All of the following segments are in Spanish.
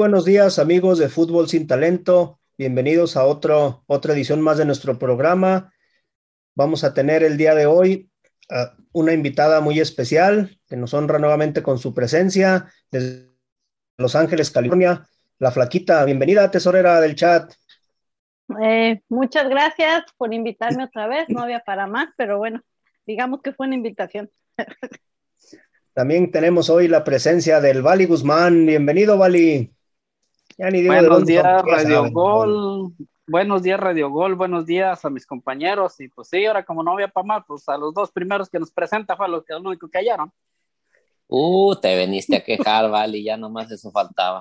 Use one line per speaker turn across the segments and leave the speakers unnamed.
buenos días amigos de Fútbol sin Talento. Bienvenidos a otro, otra edición más de nuestro programa. Vamos a tener el día de hoy a una invitada muy especial que nos honra nuevamente con su presencia desde Los Ángeles, California. La flaquita, bienvenida tesorera del chat.
Eh, muchas gracias por invitarme otra vez. No había para más, pero bueno, digamos que fue una invitación.
También tenemos hoy la presencia del Vali Guzmán. Bienvenido, Vali.
Buenos días, Radio Gol. Buenos días, Radio Gol. Buenos días a mis compañeros. Y pues sí, ahora como no había para más, pues a los dos primeros que nos presenta fue lo, que, lo único que hallaron.
Uh, te veniste a quejar, Vali, ya nomás eso faltaba.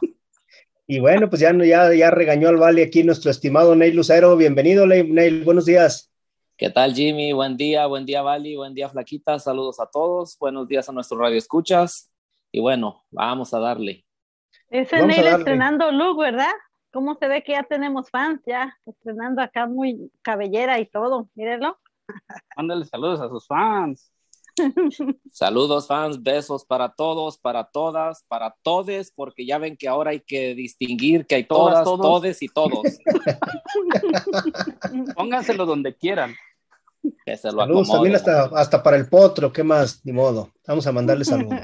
Y bueno, pues ya, ya, ya regañó al Vali aquí nuestro estimado Neil Lucero. Bienvenido, Neil. Buenos días.
¿Qué tal, Jimmy? Buen día, buen día, Vali, buen día, Flaquita. Saludos a todos. Buenos días a nuestro radio escuchas. Y bueno, vamos a darle.
Ese Neil estrenando look, ¿verdad? ¿Cómo se ve que ya tenemos fans ya? Estrenando acá muy cabellera y todo. Mírenlo.
Mándale saludos a sus fans.
Saludos fans, besos para todos, para todas, para todes, porque ya ven que ahora hay que distinguir que hay todas, todes y todos.
Pónganselo donde quieran.
Que se lo saludos
también hasta, hasta, para el potro, ¿qué más? Ni modo. Vamos a mandarle saludos.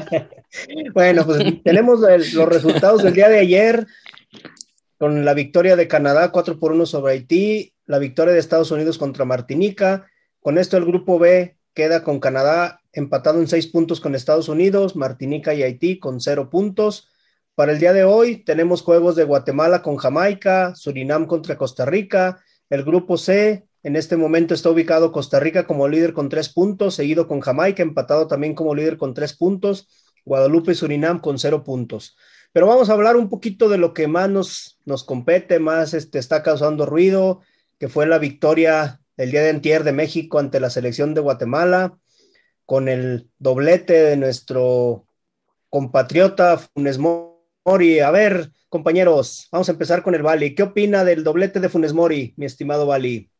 bueno, pues tenemos los resultados del día de ayer con la victoria de Canadá 4 por 1 sobre Haití, la victoria de Estados Unidos contra Martinica. Con esto el grupo B queda con Canadá empatado en seis puntos con Estados Unidos, Martinica y Haití con cero puntos. Para el día de hoy tenemos juegos de Guatemala con Jamaica, Surinam contra Costa Rica, el grupo C en este momento está ubicado Costa Rica como líder con tres puntos, seguido con Jamaica, empatado también como líder con tres puntos, Guadalupe y Surinam con cero puntos. Pero vamos a hablar un poquito de lo que más nos, nos compete, más este, está causando ruido, que fue la victoria el día de antier de México ante la selección de Guatemala, con el doblete de nuestro compatriota Funes Mori. A ver, compañeros, vamos a empezar con el Bali. ¿Qué opina del doblete de Funes Mori, mi estimado Bali?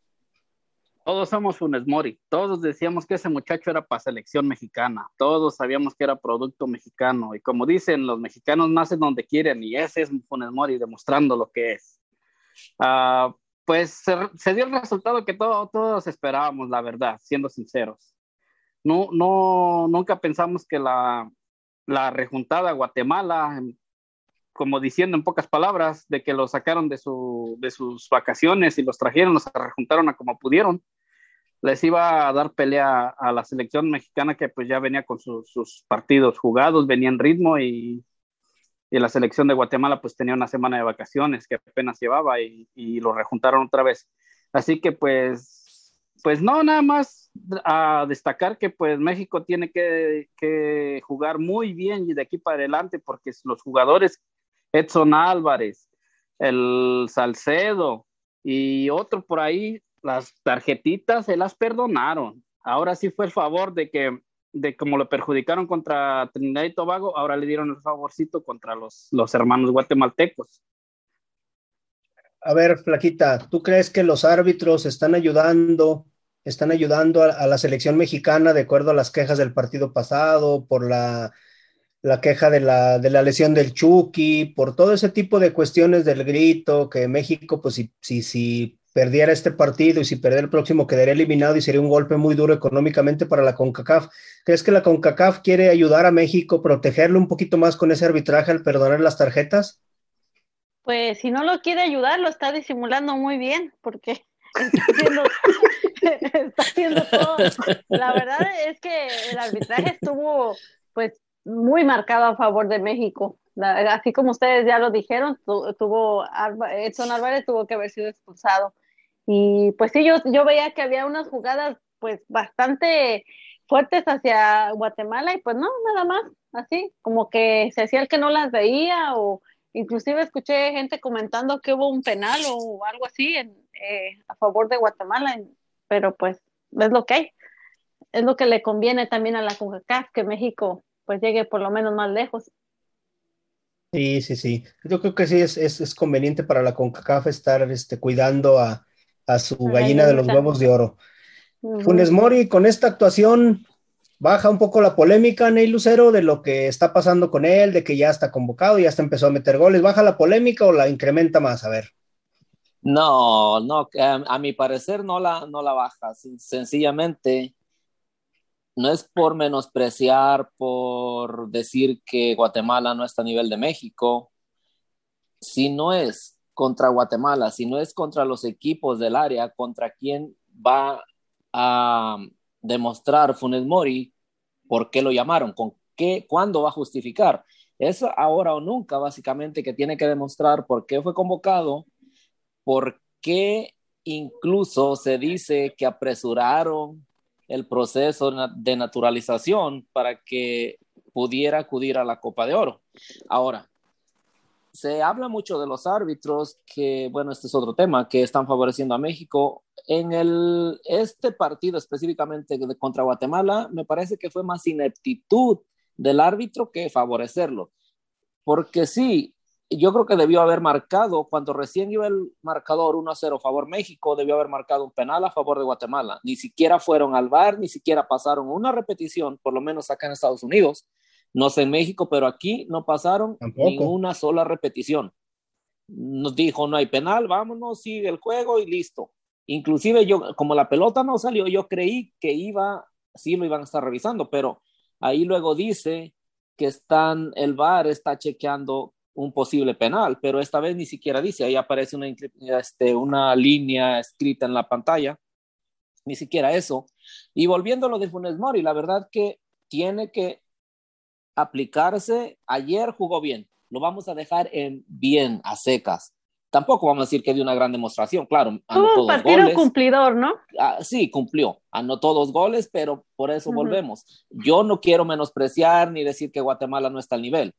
Todos somos Funes Mori, todos decíamos que ese muchacho era para selección mexicana, todos sabíamos que era producto mexicano y como dicen, los mexicanos nacen donde quieren y ese es Funes Mori demostrando lo que es. Uh, pues se, dio el resultado que todos esperábamos, la verdad, siendo sinceros. No, no, nunca pensamos que la, la rejuntada Guatemala, como diciendo en pocas palabras, de que los sacaron de, su, de sus vacaciones y los trajeron, los rejuntaron a como pudieron, les iba a dar pelea a la selección mexicana que pues ya venía con sus partidos jugados, venía en ritmo y, y, la selección de Guatemala pues tenía una semana de vacaciones que apenas llevaba y, y lo rejuntaron otra vez. Así que pues, pues no, nada más a destacar que pues México tiene que, que jugar muy bien y de aquí para adelante porque los jugadores Edson Álvarez, el Salcedo y otro por ahí las tarjetitas se las perdonaron. Ahora sí fue el favor de que, de como lo perjudicaron contra Trinidad y Tobago, ahora le dieron el favorcito contra los, los hermanos guatemaltecos.
A ver, Flaquita, ¿tú crees que los árbitros están ayudando, están ayudando a, la selección mexicana de acuerdo a las quejas del partido pasado, por la, la queja de la, de la, lesión del Chucky, por todo ese tipo de cuestiones del grito, que México, pues si, si, si perdiera este partido y si perdiera el próximo quedaría eliminado y sería un golpe muy duro económicamente para la CONCACAF. ¿Crees que la CONCACAF quiere ayudar a México, protegerlo un poquito más con ese arbitraje al perdonar las tarjetas?
Pues si no lo quiere ayudar, lo está disimulando muy bien, porque está haciendo, todo. La verdad es que el arbitraje estuvo pues muy marcado a favor de México. así como ustedes ya lo dijeron, tuvo Edson Álvarez tuvo que haber sido expulsado. Y pues sí, yo, yo veía que había unas jugadas pues bastante fuertes hacia Guatemala y pues no, nada más, así, como que se hacía el que no las veía o inclusive escuché gente comentando que hubo un penal o algo así en, eh, a favor de Guatemala, pero pues es lo que hay, es lo que le conviene también a la CONCACAF que México pues llegue por lo menos más lejos.
Sí, sí, sí. Yo creo que sí es, es, es conveniente para la CONCACAF estar este, cuidando a, a su gallina de los huevos de oro. Funes Mori, con esta actuación, baja un poco la polémica, Ney Lucero, de lo que está pasando con él, de que ya está convocado, ya está empezó a meter goles. ¿Baja la polémica o la incrementa más? A ver.
No, no, a, mi parecer no la, no la baja. Sencillamente, no es por menospreciar, por decir que Guatemala no está a nivel de México. Si no es contra Guatemala, si no es contra los equipos del área, contra quién va a demostrar Funes Mori por qué lo llamaron, con qué, cuándo va a justificar. Es ahora o nunca, básicamente, que tiene que demostrar por qué fue convocado, por qué incluso se dice que apresuraron el proceso de naturalización para que pudiera acudir a la Copa de Oro. Ahora, se habla mucho de los árbitros que, bueno, este es otro tema, que están favoreciendo a México. En el, este partido específicamente contra Guatemala, me parece que fue más ineptitud del árbitro que favorecerlo. Porque sí, yo creo que debió haber marcado, cuando recién iba el marcador 1 a 0 a favor México, debió haber marcado un penal a favor de Guatemala. Ni siquiera fueron al bar, ni siquiera pasaron una repetición, por lo menos acá en Estados Unidos, no sé en México, pero aquí no pasaron ninguna sola repetición. Nos dijo, no hay penal, vámonos, sigue el juego y listo. Inclusive yo, como la pelota no salió, yo creí que iba, sí lo iban a estar revisando, pero ahí luego dice que están, el VAR está chequeando un posible penal, pero esta vez ni siquiera dice, ahí aparece una, este, una línea escrita en la pantalla, ni siquiera eso. Y volviendo a lo de Funes Mori, la verdad que tiene que aplicarse. Ayer jugó bien, lo vamos a dejar en bien, a secas. Tampoco vamos a decir que dio una gran demostración, claro.
Tuvo un partido cumplidor, ¿no?
Ah, sí, cumplió, anotó dos goles, pero por eso volvemos. Yo no quiero menospreciar ni decir que Guatemala no está al nivel,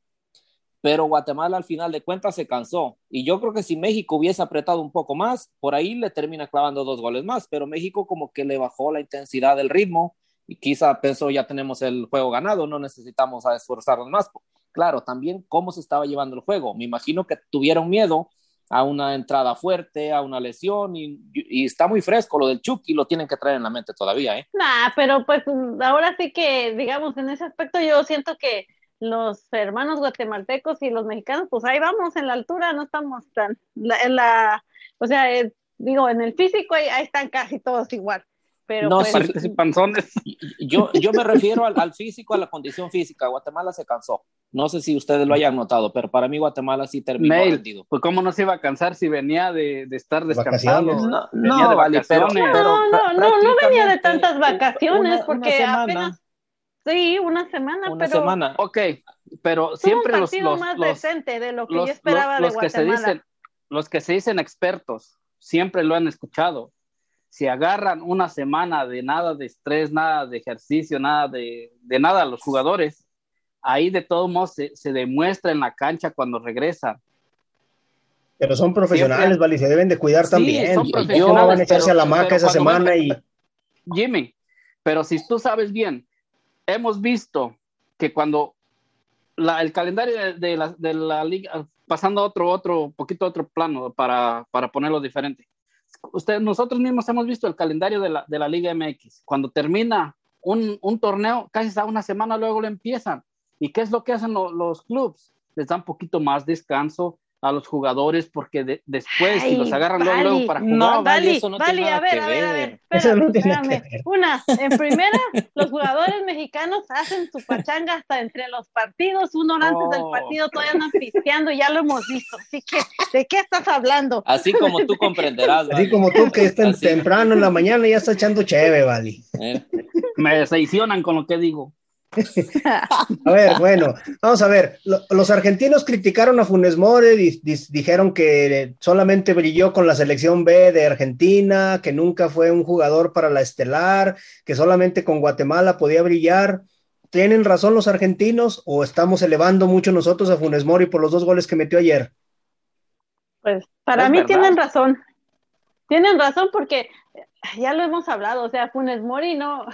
pero Guatemala al final de cuentas se cansó. Y yo creo que si México hubiese apretado un poco más, por ahí le termina clavando dos goles más, pero México como que le bajó la intensidad del ritmo y quizá pensó ya tenemos el juego ganado, no necesitamos esforzarnos más. Claro, también cómo se estaba llevando el juego. Me imagino que tuvieron miedo a una entrada fuerte, a una lesión y, está muy fresco lo del Chucky, lo tienen que traer en la mente todavía, ¿eh?
Nah, pero pues ahora sí que, digamos, en ese aspecto yo siento que los hermanos guatemaltecos y los mexicanos, pues ahí vamos en la altura, no estamos tan, en la, o sea, eh, digo, en el físico ahí están casi todos igual. Pero
no, pues, panzones.
Yo, yo me refiero al, físico, a la condición física. Guatemala se cansó. No sé si ustedes lo hayan notado, pero para mí Guatemala sí terminó
rendido. Pues cómo no se iba a cansar si venía de, de estar descansando.
No, no, de vacaciones. no, no, no, no, venía de tantas vacaciones porque apenas Sí, una semana,
una semana.
Ok, pero siempre los, los,
más
los,
decente de lo que yo esperaba de Guatemala.
Que se dicen, los que se dicen expertos siempre lo han escuchado si agarran una semana de nada de estrés, nada de ejercicio, nada de, de nada a los jugadores, ahí de todos modos se, se, demuestra en la cancha cuando regresan.
Pero son profesionales, Vale, se deben de cuidar también. Son profesionales, no van a echarse a la maca esa semana y...
Jimmy, pero si tú sabes bien, hemos visto que cuando la, el calendario de, de, la, de, la, liga, pasando a otro, otro, poquito otro plano para, para ponerlo diferente, usted, nosotros mismos hemos visto el calendario de la, de la Liga MX. Cuando termina un, un, torneo, casi a una semana luego lo empiezan. ¿Y qué es lo que hacen los clubes? Les dan poquito más descanso, a los jugadores porque después si los agarran luego, para jugar.
No, vale, eso no tiene a ver, a ver, a ver, espérame, Una, en primera, los jugadores mexicanos hacen su pachanga hasta entre los partidos, uno antes del partido todavía andan pisteando, ya lo hemos visto. Así que, ¿de qué estás hablando?
Así como tú comprenderás.
Así como tú que estás temprano en la mañana y ya está echando cheve, vale.
Eh. Me decepcionan con lo que digo.
a ver, bueno, vamos a ver. los argentinos criticaron a Funes Mori, dijeron que solamente brilló con la selección B de Argentina, que nunca fue un jugador para la estelar, que solamente con Guatemala podía brillar. ¿Tienen razón los argentinos o estamos elevando mucho nosotros a Funes Mori por los dos goles que metió ayer?
Pues para mí tienen razón. Tienen razón porque ya lo hemos hablado, o sea, Funes Mori no,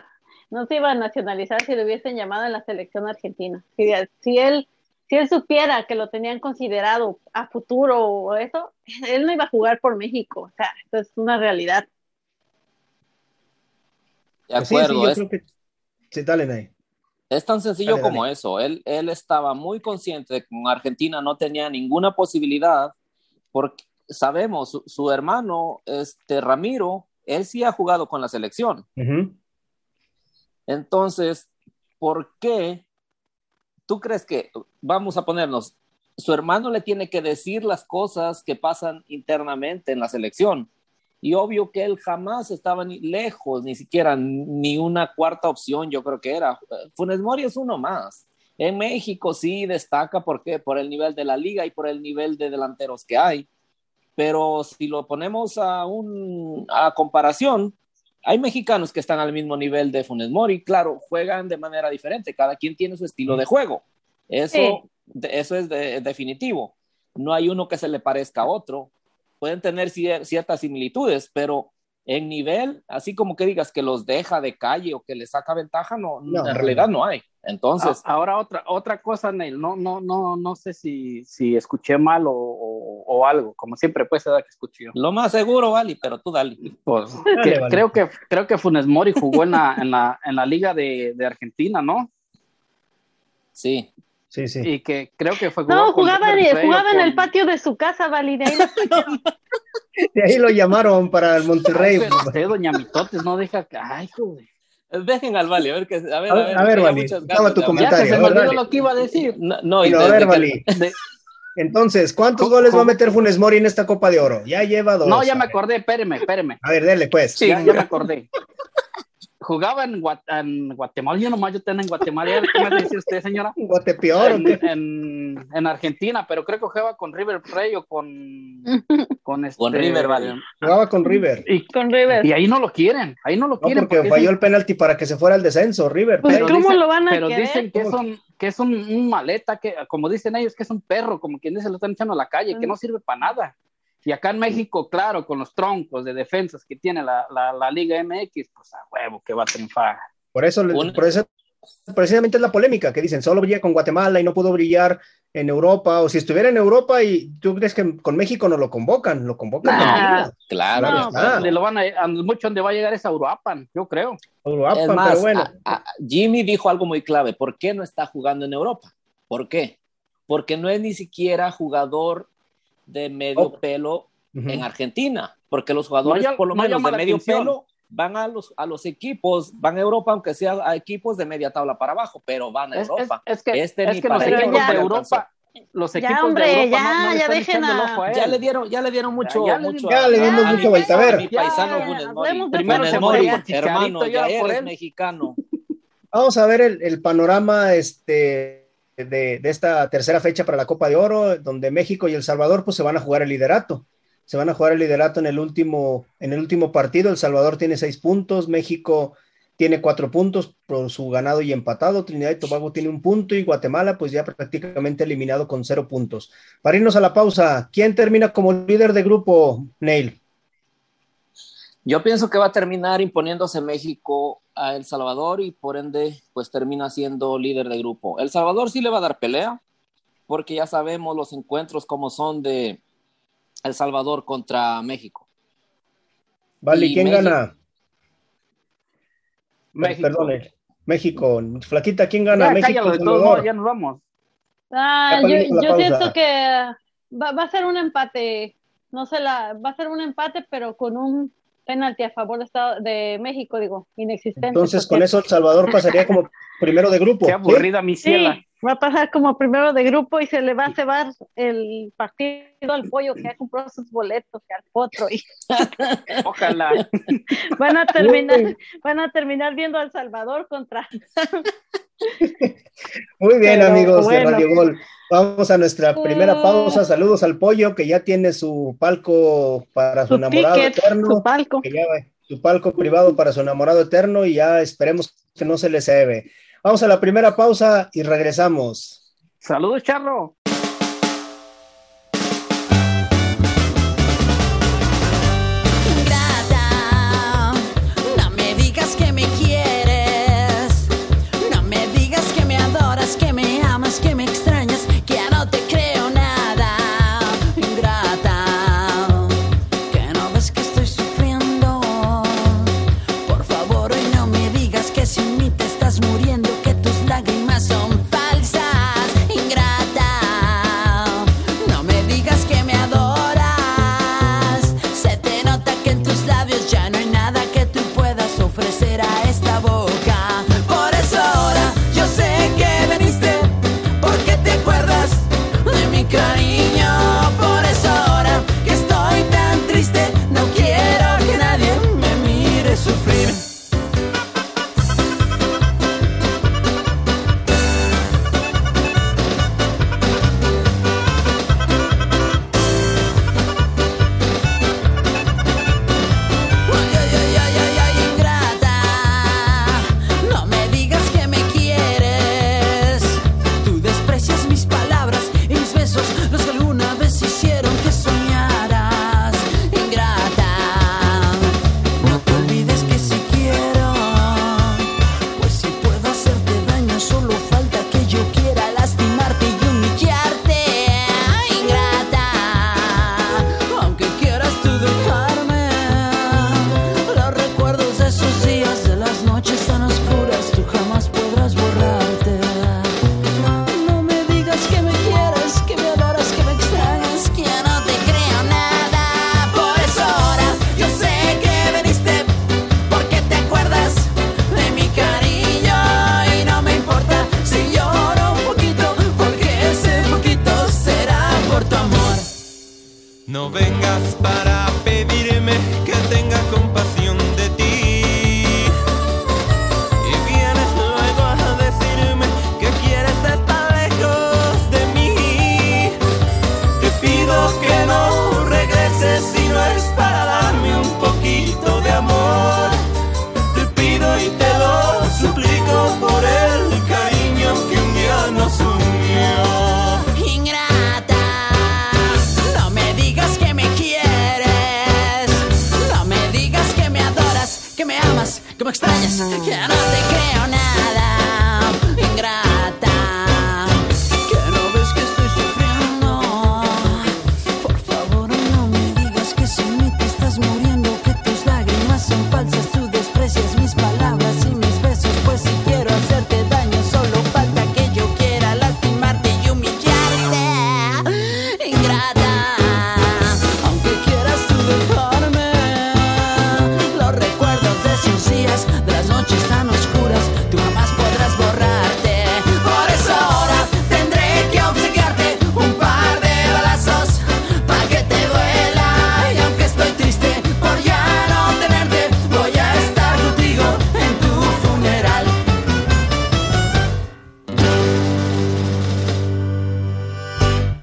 no se iba a nacionalizar si lo hubiesen llamado en la selección argentina. Si, si, él, si él supiera que lo tenían considerado a futuro o eso, él no iba a jugar por México. O sea, esto es una realidad.
De acuerdo.
Sí, sí, yo creo que... sí dale,
Es tan sencillo como eso. Él, él estaba muy consciente de que con Argentina no tenía ninguna posibilidad, porque sabemos, su, hermano, este Ramiro, él sí ha jugado con la selección. Entonces, ¿por qué tú crees que, vamos a ponernos, su hermano le tiene que decir las cosas que pasan internamente en la selección? Y obvio que él jamás estaba ni lejos, ni siquiera ni una cuarta opción, yo creo que era. Funes Mori es uno más. En México sí destaca porque por el nivel de la liga y por el nivel de delanteros que hay. Pero si lo ponemos a un a comparación, hay mexicanos que están al mismo nivel de Funes Mori, claro, juegan de manera diferente, cada quien tiene su estilo de juego. Eso, eso es definitivo. No hay uno que se le parezca a otro pueden tener ciertas similitudes, pero en nivel, así como que digas que los deja de calle o que les saca ventaja, no, en realidad no hay. Entonces.
Ahora otra, otra cosa, Neil, no, no, no, no sé si, si escuché mal o, o, algo, como siempre puede ser que escuché
Lo más seguro, Vali, pero tú dale.
Pues creo que creo que Funes Mori jugó en la, en la, en la liga de, de Argentina, ¿no?
Sí.
Sí, sí.
Y que creo que fue.
No, jugaba, jugaba en el patio de su casa, Valide.
De ahí lo llamaron para el Monterrey.
Ay, pero usted, doña Mitotes, no deja que. Ay, joder.
Dejen al Vali, a ver, que, a ver,
a ver, a ver Vali, dame tu comentario.
Ya se me olvidó lo que iba a decir.
No, no, y a ver, Vali. Entonces, ¿cuántos goles va a meter Funes Mori en esta Copa de Oro? Ya lleva dos.
No, ya me acordé, espéreme, espéreme.
A ver, dele, pues.
Sí, ya, ya me acordé jugaba en, Guatemala, yo nomás yo tengo en Guatemala, ¿qué me dice usted, señora?
Guatepeor.
En, en, Argentina, pero creo que jugaba con River Plate o con...
Con, este, con River, vale.
Jugaba con River.
Y, con River. Y ahí no lo quieren, ahí no lo quieren.
porque, falló el penalti para que se fuera al descenso, River.
Pues, ¿cómo lo van a
Pero dicen que es, un, que es un, maleta, que como dicen ellos, que es un perro, como quien dice, lo están echando a la calle, que no sirve para nada. Y acá en México, claro, con los troncos de defensas que tiene la, la, Liga MX, pues a huevo que va a triunfar.
Por eso, por eso precisamente es la polémica, que dicen, solo brilla con Guatemala y no pudo brillar en Europa, o si estuviera en Europa y tú crees que con México no lo convocan, lo convocan.
Ah, claro.
donde lo van a, mucho donde va a llegar es a Uruapan, yo creo.
Uruapan, pero bueno.
Jimmy dijo algo muy clave, ¿por qué no está jugando en Europa? ¿Por qué? Porque no es ni siquiera jugador de medio oh. pelo en Argentina, porque los jugadores por lo menos de medio pelo van a los, a los equipos, van a Europa, aunque sea a equipos de media tabla para abajo, pero van a Europa.
Es, que, este es que los equipos de Europa, los equipos
ya, hombre, de Europa ya, ya dejen
a... ya le dieron, ya le dieron mucho,
ya,
mucho,
ya, le dimos mucho vuelta a ver.
Mi paisano Primero se Mori, hermano, ya eres mexicano.
Vamos a ver el, el panorama, este de, esta tercera fecha para la Copa de Oro, donde México y El Salvador pues se van a jugar el liderato. Se van a jugar el liderato en el último, en el último partido. El Salvador tiene seis puntos, México tiene cuatro puntos por su ganado y empatado. Trinidad y Tobago tiene un punto y Guatemala pues ya prácticamente eliminado con cero puntos. Para irnos a la pausa, ¿quién termina como líder de grupo, Neil?
Yo pienso que va a terminar imponiéndose México a El Salvador y por ende, pues termina siendo líder de grupo. El Salvador sí le va a dar pelea, porque ya sabemos los encuentros como son de El Salvador contra México.
Vale, ¿quién gana? México. Perdón, México. Flaquita, ¿quién gana?
México. De todos ya nos vamos.
Ah, yo, yo siento que va, va, a ser un empate. No sé, la, va a ser un empate, pero con un penalti a favor de, Estado, de México, digo, inexistente.
Entonces, con eso El Salvador pasaría como primero de grupo.
Qué aburrida mi ciela.
va a pasar como primero de grupo y se le va a cebar el partido al pollo que ha comprado sus boletos, que al potro. Y...
Ojalá.
van a terminar, van a terminar viendo al Salvador contra.
Muy bien, amigos de Radio Gol. Vamos a nuestra primera pausa. Saludos al pollo que ya tiene su palco para su, enamorado eterno.
Su palco.
su palco privado para su enamorado eterno y ya esperemos que no se le cebe. Vamos a la primera pausa y regresamos.
Saludos, Charro.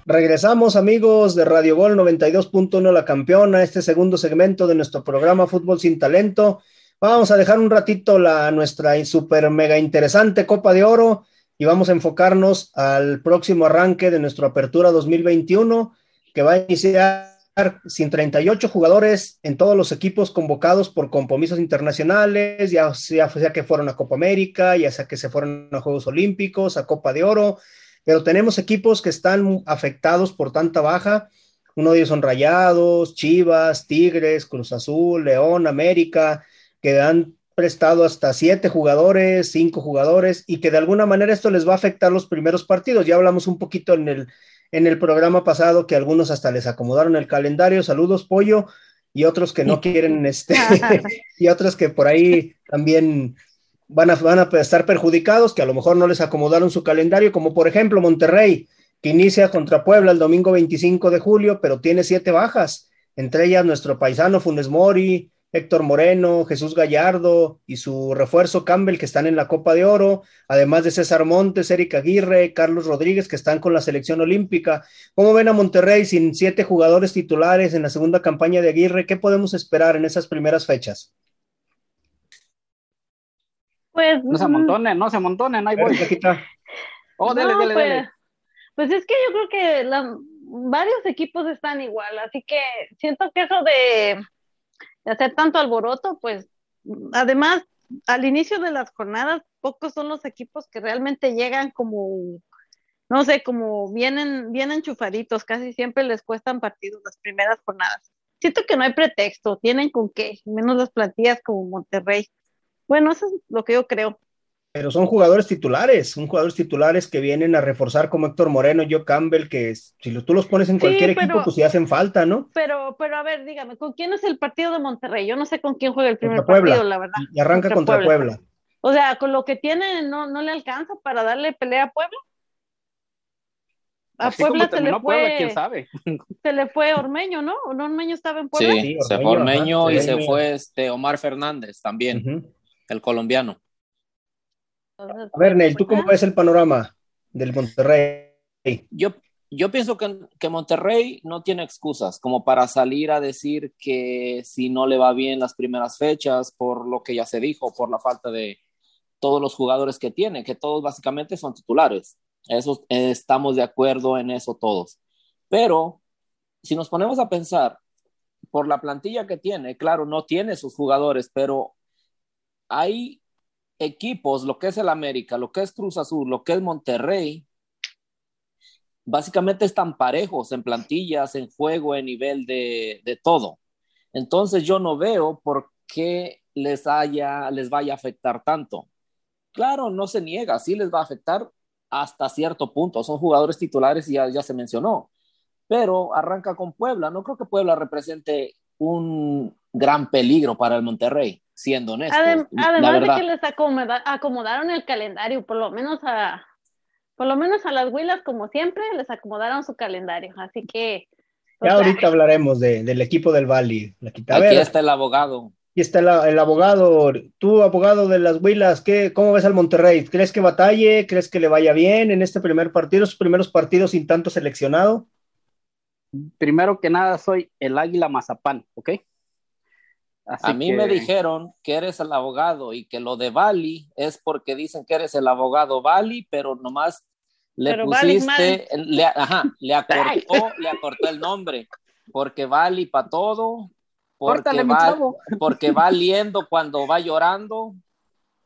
Regresamos amigos de Radio Gol 92.1 La Campeona, este segundo segmento de nuestro programa Fútbol sin Talento. Vamos a dejar un ratito la nuestra super mega interesante Copa de Oro y vamos a enfocarnos al próximo arranque de nuestra apertura 2021 que va a iniciar sin 38 jugadores en todos los equipos convocados por compromisos internacionales, ya sea, sea que fueron a Copa América, ya sea que se fueron a Juegos Olímpicos, a Copa de Oro, pero tenemos equipos que están afectados por tanta baja. Uno de ellos son Rayados, Chivas, Tigres, Cruz Azul, León, América, que han prestado hasta siete jugadores, cinco jugadores, y que de alguna manera esto les va a afectar los primeros partidos. Ya hablamos un poquito en el, en el programa pasado que algunos hasta les acomodaron el calendario. Saludos, Pollo, y otros que no quieren, este, y otros que por ahí también van a, van a estar perjudicados, que a lo mejor no les acomodaron su calendario, como por ejemplo Monterrey, que inicia contra Puebla el domingo 25 de julio, pero tiene siete bajas, entre ellas nuestro paisano Funes Mori, Héctor Moreno, Jesús Gallardo y su refuerzo Campbell, que están en la Copa de Oro, además de César Montes, Eric Aguirre, Carlos Rodríguez, que están con la selección olímpica. ¿Cómo ven a Monterrey sin siete jugadores titulares en la segunda campaña de Aguirre? ¿Qué podemos esperar en esas primeras fechas?
Pues,
no se amontonen, no se amontonen, ahí voy.
Oh, dele, dele, pues, dele. Pues es que yo creo que varios equipos están igual, así que siento que eso de, hacer tanto alboroto, pues además al inicio de las jornadas, pocos son los equipos que realmente llegan como, no sé, como vienen, vienen chufaditos, casi siempre les cuestan partidos las primeras jornadas. Siento que no hay pretexto, tienen con qué, menos las plantillas como Monterrey. Bueno, eso es lo que yo creo.
Pero son jugadores titulares, son jugadores titulares que vienen a reforzar como Héctor Moreno, Joe Campbell, que si tú los pones en cualquier equipo, pues sí hacen falta, ¿no?
Pero, pero a ver, dígame, ¿con quién es el partido de Monterrey? Yo no sé con quién juega el primer partido, la verdad.
Y arranca contra, Puebla.
O sea, con lo que tiene, ¿no, no le alcanza para darle pelea a Puebla?
A Puebla se le fue. quién sabe.
Se le fue Ormeño, ¿no? Ormeño estaba en Puebla?
Sí, se fue Ormeño y se fue este Omar Fernández también el colombiano.
A ver, Neil, ¿tú cómo ves el panorama del Monterrey?
Yo, yo pienso que, que, Monterrey no tiene excusas como para salir a decir que si no le va bien las primeras fechas, por lo que ya se dijo, por la falta de todos los jugadores que tiene, que todos básicamente son titulares. Eso, estamos de acuerdo en eso todos. Pero si nos ponemos a pensar por la plantilla que tiene, claro, no tiene sus jugadores, pero hay equipos, lo que es el América, lo que es Cruz Azul, lo que es Monterrey, básicamente están parejos en plantillas, en juego, en nivel de, de todo. Entonces yo no veo por qué les, haya, les vaya a afectar tanto. Claro, no se niega, sí les va a afectar hasta cierto punto. Son jugadores titulares y ya, ya se mencionó. Pero arranca con Puebla. No creo que Puebla represente un gran peligro para el Monterrey siendo honesto.
además de que les acomodaron el calendario, por lo menos a por lo menos a las Huilas, como siempre, les acomodaron su calendario. Así que.
ya ahorita hablaremos del equipo del Bali.
Aquí está el abogado.
Aquí está el, abogado. Tú, abogado de las Huilas, ¿qué, ¿cómo ves al Monterrey? ¿Crees que batalle? ¿Crees que le vaya bien en este primer partido, sus primeros partidos sin tanto seleccionado?
Primero que nada, soy el Águila Mazapán, ¿ok?
A mí me dijeron que eres el abogado y que lo de Bali es porque dicen que eres el abogado Bali, pero nomás le pusiste, le, ajá, le acortó, le acortó el nombre, porque Bali para todo, porque va, porque va liendo cuando va llorando,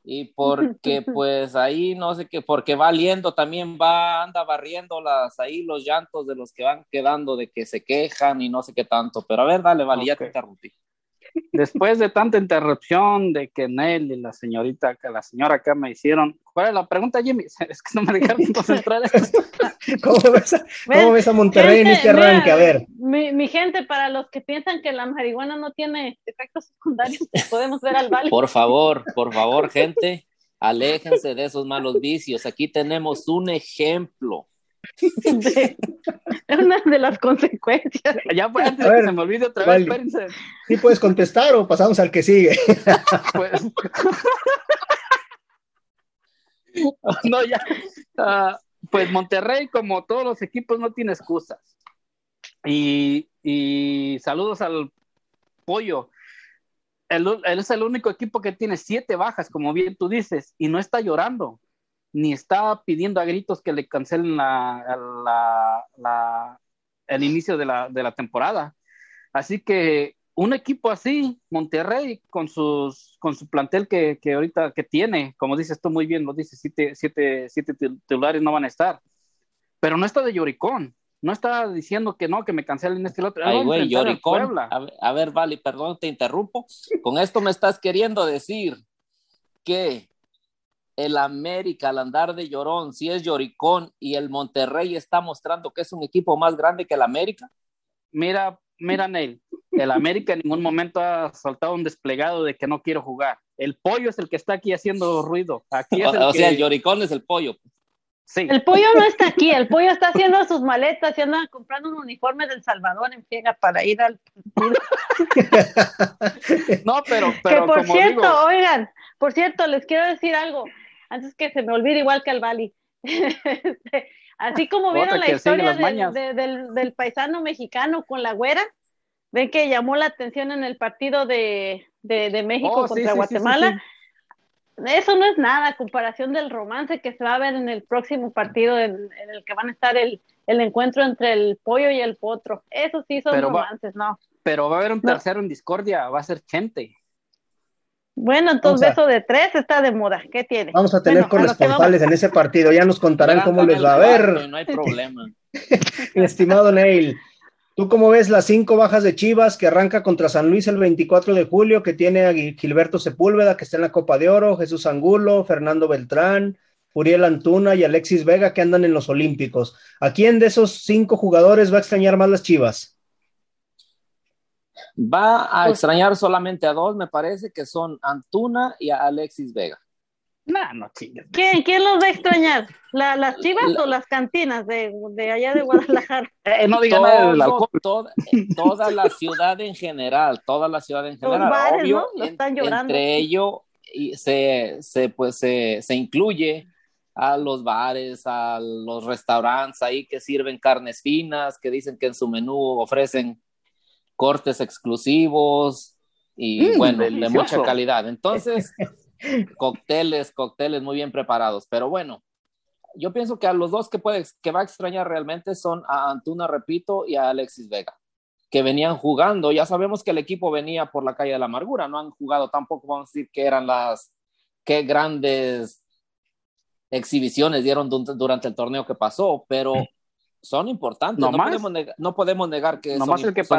y porque pues ahí no sé qué, porque va liendo también va, anda barriendo las, ahí los llantos de los que van quedando de que se quejan y no sé qué tanto, pero a ver, dale, vale, ya te interrumpí.
Después de tanta interrupción de que Nel y la señorita, que la señora acá me hicieron, ¿cuál es la pregunta, Jimmy? Es que no me dejaron concentrar.
¿Cómo ves, a, ¿Cómo ves a Monterrey en este arranque? a ver.
Mi, mi, gente, para los que piensan que la marihuana no tiene efectos secundarios, podemos ver al Vale.
Por favor, por favor, gente, aléjense de esos malos vicios. Aquí tenemos un ejemplo
de, una de las consecuencias.
Ya fue antes de que se me olvide otra vez, espérense.
Sí puedes contestar o pasamos al que sigue.
Pues, no, ya. Uh, pues Monterrey, como todos los equipos, no tiene excusas. Y, y saludos al pollo. Él, él, es el único equipo que tiene siete bajas, como bien tú dices, y no está llorando ni está pidiendo a gritos que le cancelen la, la, el inicio de la, de la, temporada. Así que un equipo así, Monterrey, con, sus, con su plantel que, que ahorita que tiene, como dices tú muy bien, lo dices, siete, siete, siete titulares no van a estar, pero no está de lloricón. No está diciendo que no, que me cancelen este otro.
Ay, güey, lloricón. A ver, a ver, vale, perdón, te interrumpo. Con esto me estás queriendo decir que el América al andar de llorón, si es lloricón y el Monterrey está mostrando que es un equipo más grande que el América?
Mira, mira, Neil, el América en ningún momento ha soltado un desplegado de que no quiero jugar. El pollo es el que está aquí haciendo ruido. Aquí
es o, sea, el lloricón es el pollo.
Sí. El pollo no está aquí, el pollo está haciendo sus maletas y anda comprando un uniforme del Salvador en Fiega para ir al.
no, pero, pero.
Que por cierto, oigan, por cierto, les quiero decir algo antes que se me olvide igual que al Bali. Este, así como vieron la historia del, paisano mexicano con la güera, ven que llamó la atención en el partido de, México oh, contra Guatemala. Eso no es nada a comparación del romance que se va a ver en el próximo partido en, el que van a estar el, encuentro entre el pollo y el potro. Eso sí son romances, ¿no?
Pero va a haber un tercero en discordia, va a ser Chente.
Bueno, entonces eso de tres está de moda. ¿Qué tiene?
Vamos a tener corresponsales en ese partido. Ya nos contarán cómo les va a ver.
No hay problema.
estimado Neil, ¿tú cómo ves las cinco bajas de Chivas que arranca contra San Luis el 24 de julio, que tiene a Gilberto Sepúlveda, que está en la Copa de Oro, Jesús Angulo, Fernando Beltrán, Uriel Antuna y Alexis Vega, que andan en los Olímpicos? ¿A quién de esos cinco jugadores va a extrañar más las Chivas?
Va a pues, extrañar solamente a dos, me parece, que son Antuna y a Alexis Vega.
No, no chingues.
¿Quién, ¿Quién los va a extrañar? ¿Las chivas o las cantinas de, de allá de Guadalajara?
Eh, no digan nada del alcohol.
Toda, toda, la ciudad en general, toda la ciudad en general. Obvio, están llorando. Entre ellos se, se, pues, se, se incluye a los bares, a los restaurantes ahí que sirven carnes finas, que dicen que en su menú ofrecen cortes exclusivos y mm, bueno, de mucha calidad. Entonces, cócteles, cócteles muy bien preparados. Pero bueno, yo pienso que a los dos que, puede, que va a extrañar realmente son a Antuna, repito, y a Alexis Vega, que venían jugando. Ya sabemos que el equipo venía por la calle de la amargura, no han jugado tampoco, vamos a decir que eran las, qué grandes exhibiciones dieron durante el torneo que pasó, pero son importantes. No, podemos, negar, no podemos negar que, son,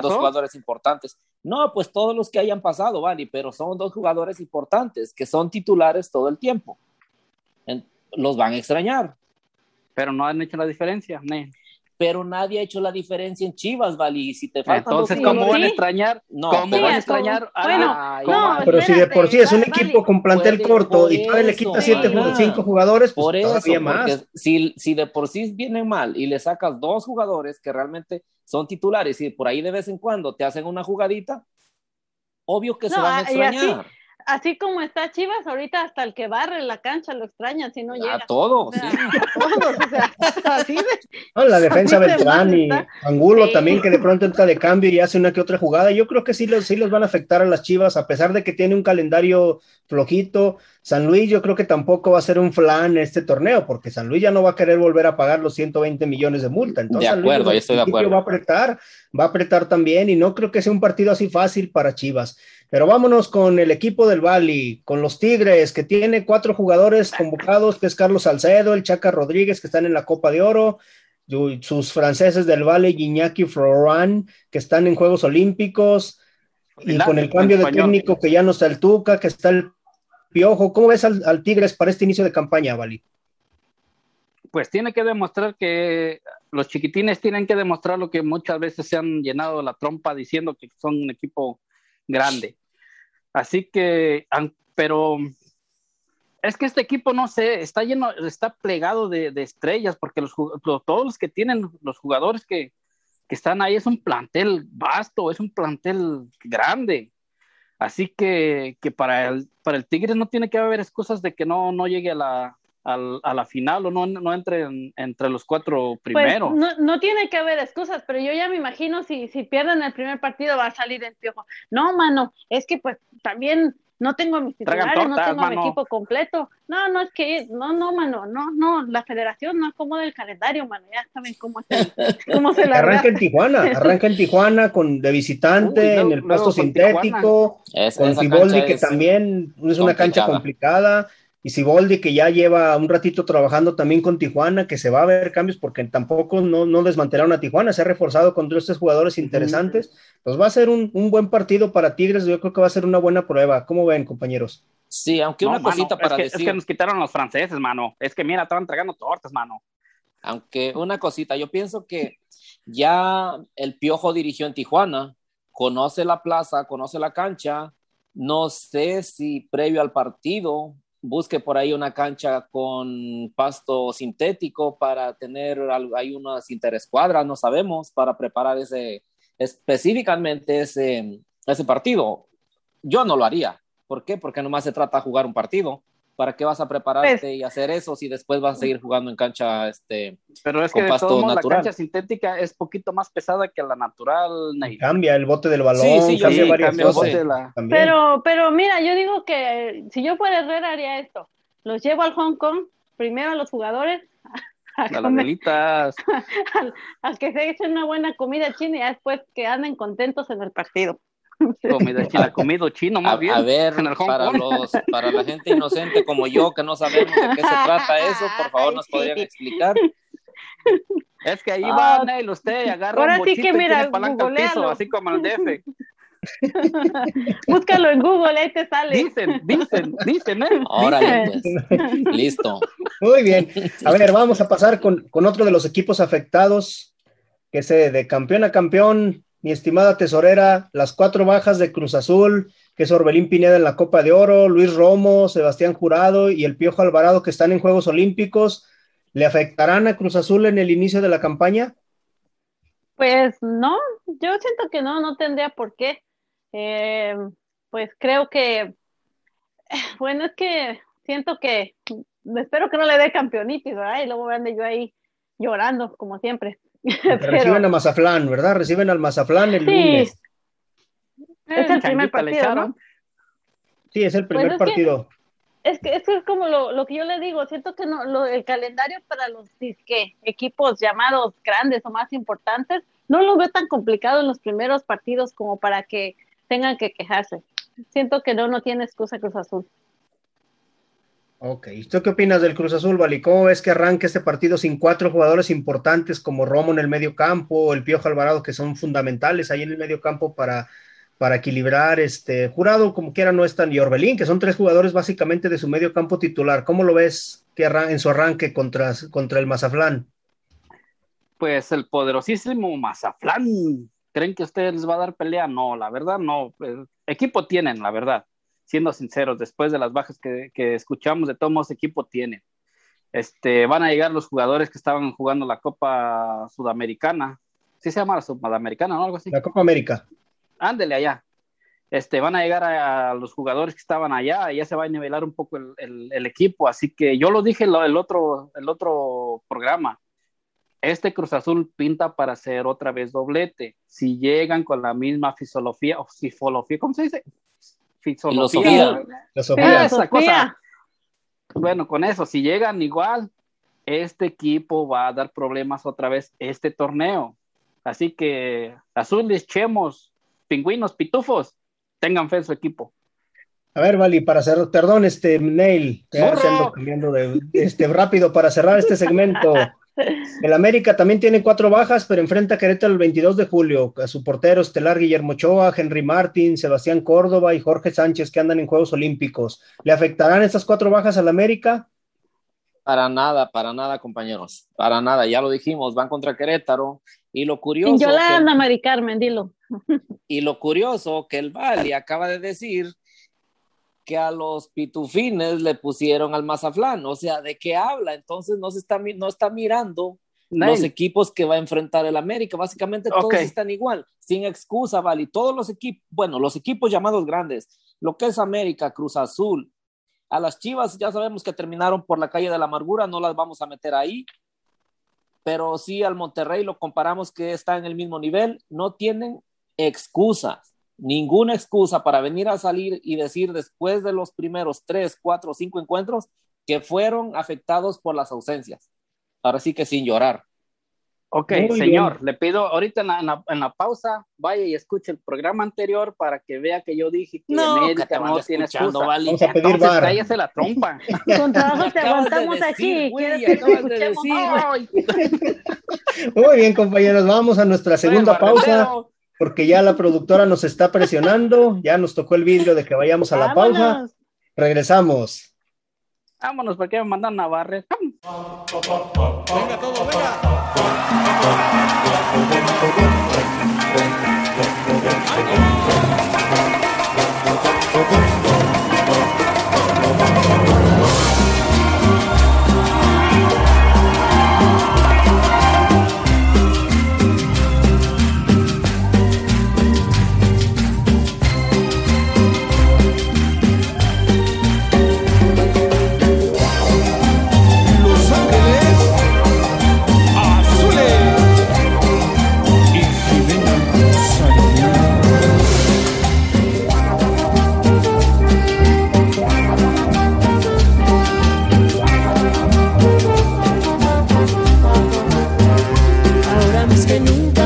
dos jugadores importantes. No, pues todos los que hayan pasado, vale, pero son dos jugadores importantes que son titulares todo el tiempo. los van a extrañar.
Pero no han hecho la diferencia, ne
pero nadie ha hecho la diferencia en Chivas, Vali. Si te
faltan Entonces, ¿cómo van a extrañar? No, ¿Cómo van a extrañar?
Bueno, no,
pero si de por sí es un equipo con plantel corto y todavía le quita siete, cinco jugadores, pues
por eso, todavía más. Si, si de por sí vienen mal y le sacas dos jugadores que realmente son titulares y por ahí de vez en cuando te hacen una jugadita, obvio que se van a extrañar
así como está Chivas, ahorita hasta el que barre la cancha lo extraña si no llega.
A todos, sí.
así de, la defensa Beltrán y Angulo también, que de pronto entra de cambio y hace una que otra jugada. Yo creo que sí los, sí los van a afectar a las Chivas, a pesar de que tiene un calendario flojito. San Luis yo creo que tampoco va a ser un flan este torneo, porque San Luis ya no va a querer volver a pagar los 120 millones de multa. Entonces,
de acuerdo,
San
estoy de acuerdo.
Va a apretar, va a apretar también, y no creo que sea un partido así fácil para Chivas. Pero vámonos con el equipo del Bali, con los Tigres, que tiene cuatro jugadores convocados, que es Carlos Salcedo, el Chaca Rodríguez, que están en la Copa de Oro, sus franceses del Valle, Guiñaki Florán, que están en Juegos Olímpicos, y con el cambio de técnico que ya no está el Tuca, que está el Piojo. ¿Cómo ves al, Tigres para este inicio de campaña, Vali?
Pues tiene que demostrar que los chiquitines tienen que demostrar lo que muchas veces se han llenado la trompa diciendo que son un equipo grande. Así que, pero es que este equipo, no sé, está lleno, está plegado de, estrellas, porque los, todos los que tienen, los jugadores que, están ahí, es un plantel vasto, es un plantel grande. Así que, para, el, para el Tigres no tiene que haber excusas de que no, no llegue a la, a, la final o no, no entre entre los cuatro pues, primeros.
no, no, tiene que haber excusas, pero yo ya me imagino si, si pierden el primer partido va a salir el piojo. No, mano, es que pues también no tengo mis titulares, no tengo mi equipo completo. No, no, es que, no, no, mano, no, no, la federación no acomoda el calendario, mano, ya saben cómo, es cómo se la
Arranca en Tijuana, arranca en Tijuana con de visitante, en el pasto sintético, con Fiboldi, que también es una cancha complicada y Siboldi, que ya lleva un ratito trabajando también con Tijuana, que se va a ver cambios porque tampoco no, no desmantelaron a Tijuana, se ha reforzado con estos jugadores interesantes. Pues va a ser un, buen partido para Tigres, yo creo que va a ser una buena prueba. ¿Cómo ven, compañeros?
Sí, aunque una cosita para
es que, Es que nos quitaron los franceses, mano. Es que mira, estaban entregando tortas, mano.
Aunque una cosita, yo pienso que ya el Piojo dirigió en Tijuana, conoce la plaza, conoce la cancha. No sé si previo al partido busque por ahí una cancha con pasto sintético para tener, hay unas interescuadras, no sabemos, para preparar ese, específicamente ese, ese partido. Yo no lo haría. ¿Por qué? Porque nomás se trata de jugar un partido. ¿Para qué vas a prepararte pues y hacer eso si después vas a seguir jugando en cancha este
Pero es que pasto natural? la cancha sintética es poquito más pesada que la natural.
Cambia el bote del balón, sí, sí, cambia varias cosas.
Pero, pero mira, yo digo que si yo fuera Herrera haría esto. Los llevo al Hong Kong, primero a los jugadores,
a, las velitas.
a, que se echen una buena comida china y después que anden contentos en el partido.
Comida china, comido chino más bien.
A ver, para, los, para la gente inocente como yo que no sabemos de qué se trata eso, por favor nos podrían explicar.
Es que ahí va, Neil, usted agarra Ahora un sí que mira, palanca al piso, así como el DF.
Búscalo en Google, ahí te sale.
Dicen, dicen, dicen, ¿eh?
Órale, pues. Listo.
Muy bien. A ver, vamos a pasar con, con otro de los equipos afectados, que es de campeón a campeón, mi estimada tesorera, las cuatro bajas de Cruz Azul, que es Orbelín Pineda en la Copa de Oro, Luis Romo, Sebastián Jurado y el Piojo Alvarado, que están en Juegos Olímpicos, ¿le afectarán a Cruz Azul en el inicio de la campaña?
Pues no, yo siento que no, no tendría por qué. Eh, pues creo que, bueno, es que siento que, espero que no le dé campeonitis, ¿verdad? Y luego ande yo ahí llorando, como siempre.
Reciben a Mazaflán, ¿verdad? Reciben al Mazaflán el lunes.
Es el primer partido, ¿no?
Sí, es el pues primer partido.
es que es como lo, que yo le digo, siento que no, el calendario para los equipos llamados grandes o más importantes, no lo veo tan complicado en los primeros partidos como para que tengan que quejarse. Siento que no, no tiene excusa Cruz Azul.
Ok, ¿tú qué opinas del Cruz Azul, Vali? ¿Cómo ves que arranque este partido sin cuatro jugadores importantes como Romo en el medio campo, el Piojo Alvarado, que son fundamentales ahí en el medio campo para, para equilibrar, este, Jurado como quiera no están, y Orbelín, que son tres jugadores básicamente de su medio campo titular. ¿Cómo lo ves que en su arranque contra, contra el Mazaflán?
Pues el poderosísimo Mazaflán. ¿Creen que ustedes les va a dar pelea? No, la verdad no. equipo tienen, la verdad siendo sinceros, después de las bajas que, escuchamos, de todos modos equipo tiene. Este, van a llegar los jugadores que estaban jugando la Copa Sudamericana. ¿Sí se llama la Sudamericana o algo así?
La Copa América.
Ándele allá. Este, van a llegar a, los jugadores que estaban allá y ya se va a nivelar un poco el, equipo. Así que yo lo dije el otro, el otro programa. Este Cruz Azul pinta para ser otra vez doblete. Si llegan con la misma fisiología o sifología, ¿cómo se dice? Filosofía. Esa cosa. Bueno, con eso, si llegan igual, este equipo va a dar problemas otra vez este torneo. Así que azules, chemos, pingüinos, pitufos, tengan fe en su equipo.
A ver, Vali, para cerrar, perdón, este, Neil, cambiando de, este, rápido para cerrar este segmento. El América también tiene cuatro bajas, pero enfrenta a Querétaro el 22 de julio. A su portero estelar Guillermo Ochoa, Henry Martín, Sebastián Córdoba y Jorge Sánchez que andan en Juegos Olímpicos. ¿Le afectarán estas cuatro bajas al América?
Para nada, para nada, compañeros. Para nada, ya lo dijimos, van contra Querétaro. Y lo curioso.
Yolanda, Mari Carmen, dilo.
Y lo curioso que el Valle acaba de decir que a los pitufines le pusieron al Mazaflán, o sea, ¿de qué habla? Entonces no se está, no está mirando los equipos que va a enfrentar el América, básicamente todos están igual, sin excusa, vale, todos los equipos, bueno, los equipos llamados grandes, lo que es América, Cruz Azul, a las Chivas ya sabemos que terminaron por la calle de la amargura, no las vamos a meter ahí, pero sí al Monterrey lo comparamos que está en el mismo nivel, no tienen excusas ninguna excusa para venir a salir y decir después de los primeros tres, cuatro, cinco encuentros que fueron afectados por las ausencias. Ahora sí que sin llorar.
Ok, señor, le pido ahorita en la, pausa, vaya y escuche el programa anterior para que vea que yo dije que
no, América no tiene excusa.
Vale. Vamos a pedir bar.
cállese la trompa.
Con trabajo te aguantamos aquí.
Muy bien, compañeros, vamos a nuestra segunda pausa porque ya la productora nos está presionando, ya nos tocó el vidrio de que vayamos a la pausa. Regresamos.
Vámonos, porque me mandan a barrer. Venga todo, venga.
más que
nunca.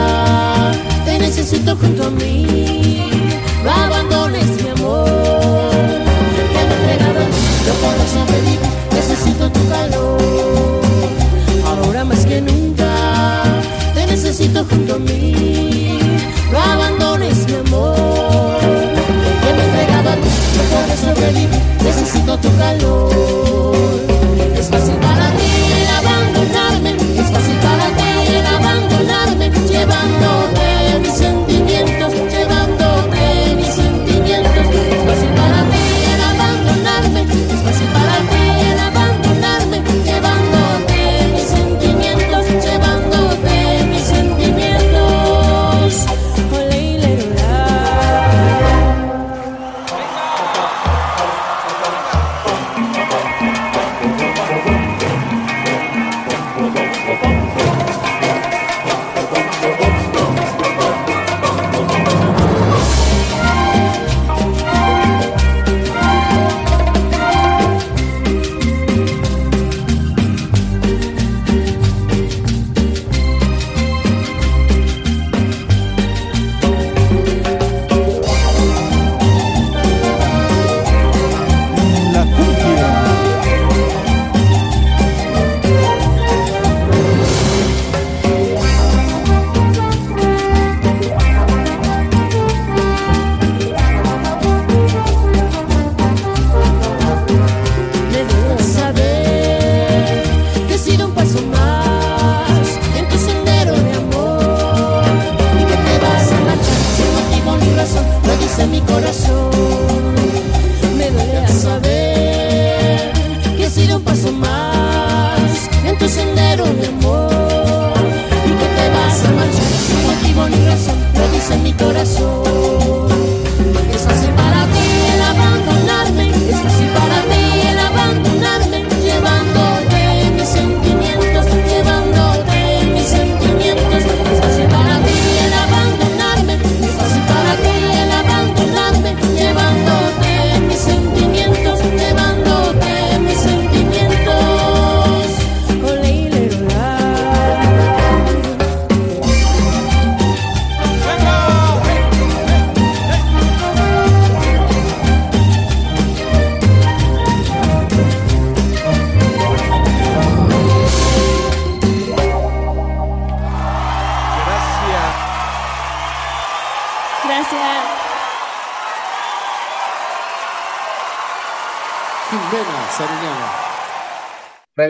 en tu sendero, mi amor. Y que te vas a marchar sin motivo ni razón, lo dice mi corazón.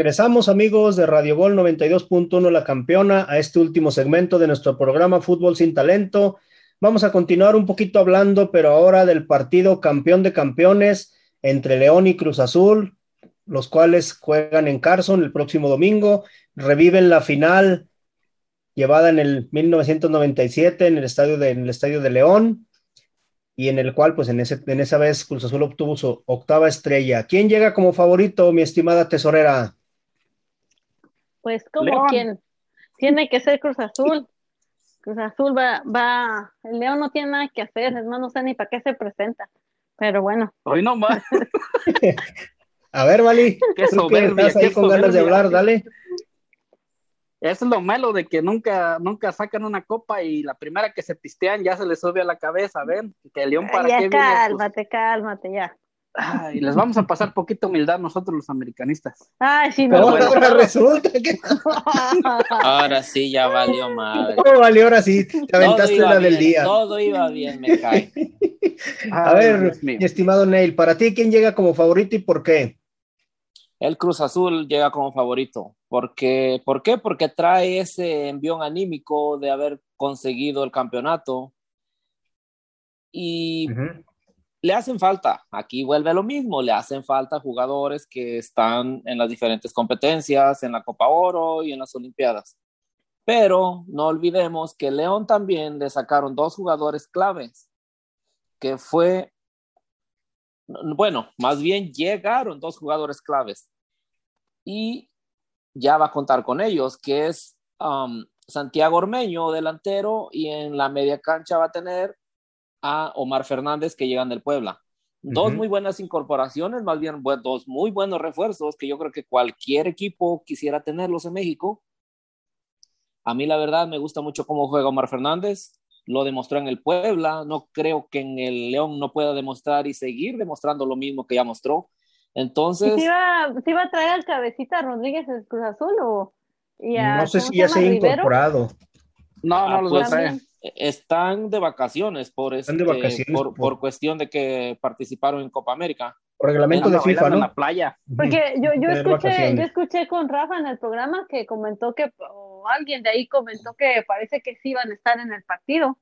Regresamos amigos de Radio Gol 92.1 La Campeona a este último segmento de nuestro programa Fútbol sin Talento. Vamos a continuar un poquito hablando, pero ahora del partido campeón de campeones entre León y Cruz Azul, los cuales juegan en Carson el próximo domingo, reviven la final llevada en el 1997 en el estadio de, el estadio de León y en el cual, pues en, ese, en esa vez Cruz Azul obtuvo su octava estrella. ¿Quién llega como favorito, mi estimada tesorera?
Pues como quien tiene que ser Cruz Azul. Cruz Azul va, va, el León no tiene nada que hacer, es más, no sé ni para qué se presenta, pero bueno.
Hoy no más.
A ver, Vali,
Qué soberbia,
estás ahí
qué
con ganas de hablar, dale.
Eso es lo malo de que nunca, nunca sacan una copa y la primera que se pistean ya se les sube a la cabeza, ¿ven? Que el León para
ya
qué viene. Pues,
cálmate, cálmate, ya.
Ay, les vamos a pasar poquito humildad nosotros los americanistas.
Ay, sí,
Pero
no.
bueno.
ahora resulta que
Ahora sí ya valió madre.
¿Cómo valió ahora sí, te aventaste la del
bien,
día.
Todo iba bien, me cae.
A
Ay,
ver, mi estimado Neil, para ti, ¿quién llega como favorito y por qué?
El Cruz Azul llega como favorito. Porque, ¿Por qué? Porque trae ese envión anímico de haber conseguido el campeonato. Y
Ujú.
Le hacen falta, aquí vuelve lo mismo, le hacen falta jugadores que están en las diferentes competencias, en la Copa Oro y en las Olimpiadas. Pero no olvidemos que León también le sacaron dos jugadores claves, que fue, bueno, más bien llegaron dos jugadores claves y ya va a contar con ellos, que es um, Santiago Ormeño, delantero, y en la media cancha va a tener a Omar Fernández que llegan del Puebla. Dos
Ujú.
muy buenas incorporaciones, más bien dos muy buenos refuerzos que yo creo que cualquier equipo quisiera tenerlos en México. A mí la verdad me gusta mucho cómo juega Omar Fernández, lo demostró en el Puebla, no creo que en el León no pueda demostrar y seguir demostrando lo mismo que ya mostró.
¿Y
Entonces,
si iba, si iba a traer al cabecita Rodríguez el Cruz Azul o y a-
No sé
¿cómo
si ya se ha incorporado.
No, no
Ah,
los voy a
pues,
traer.
También.
Están de vacaciones por,
Están de
este-
vacaciones
por,
por-
por cuestión de que participaron en Copa América.
Por reglamento de FIFA,
bailando en
¿no?
la playa.
Porque yo, yo escuché,
vacaciones.
yo escuché con Rafa en el programa que comentó que, o alguien de ahí comentó que parece que sí iban a estar en el partido.